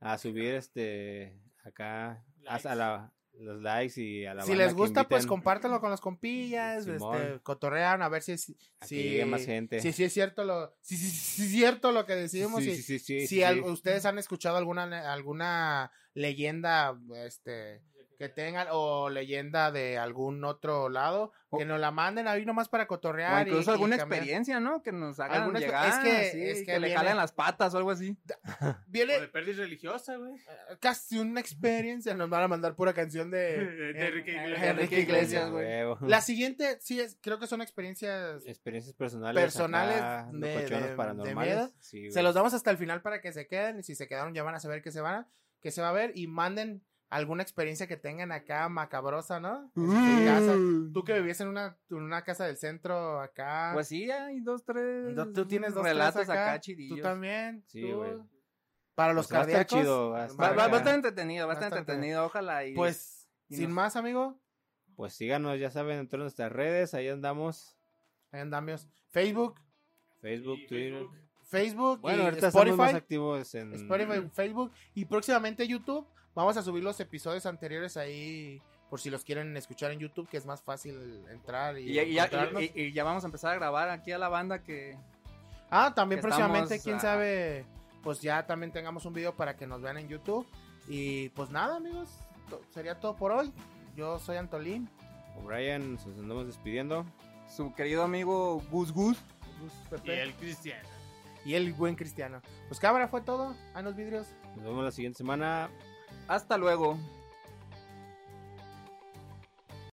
a subir este acá Likes. a la, los likes y a la si les gusta, pues compártanlo con los compillas, Simón. este, cotorrean a ver si, si, que si, más gente. si, si es cierto lo, si, si- si es cierto lo que decimos, sí, y sí, sí, sí, si sí, al- sí. ustedes han escuchado alguna alguna leyenda, este, que tengan o leyenda de algún otro lado, que nos la manden ahí nomás para O cotorrear. y- incluso y alguna experiencia, ¿no? Que nos hagan llegar. es que- así, es que que, le jalen las patas o algo así. Viene O de religiosa, güey. eh, casi una experiencia, nos van a mandar pura canción de, De Enrique Iglesias. Enrique Iglesias, güey. La siguiente, sí, es, creo que son experiencias experiencias personales personales acá, de- de- de paranormales. miedo. Sí, Se los damos hasta el final para que se queden. Y si se quedaron, ya van a saber que se van a, que se va a ver. Y manden alguna experiencia que tengan acá macabrosa, ¿no? En casa. Tú que vivías en una, en una casa del centro acá. Pues sí, hay dos, tres. Do- tú tienes dos tres relatos acá, acá. chidillos. Tú también. Sí, tú. güey. Para los Pues va a estar cardíacos. chido, va a Va, estar va- va a acá. estar entretenido, va a estar Bastante. entretenido, ojalá. Y, Pues, y sin nos- más, amigo. Pues síganos, ya saben, en todas nuestras redes, ahí andamos. Ahí andamos. Facebook. Facebook, Y Twitter. Facebook. Facebook. Bueno, y ahorita estamos más Spotify. activos en Spotify, Facebook y próximamente YouTube. Vamos a subir los episodios anteriores ahí por si los quieren escuchar en YouTube, que es más fácil entrar y, y, ya- y ya, encontrarnos. y- y ya vamos a empezar a grabar aquí a la banda que. ah, también que próximamente, estamos, quién ah, sabe, pues ya también tengamos un video para que nos vean en YouTube. Y pues nada, amigos, to- sería todo por hoy. Yo soy Antolín. O'Brien, nos andamos despidiendo. Su querido amigo Gus Gus. Gus Y el cristiano. y el buen cristiano. Pues cámara fue todo. A los vidrios. Nos vemos la siguiente semana. Hasta luego.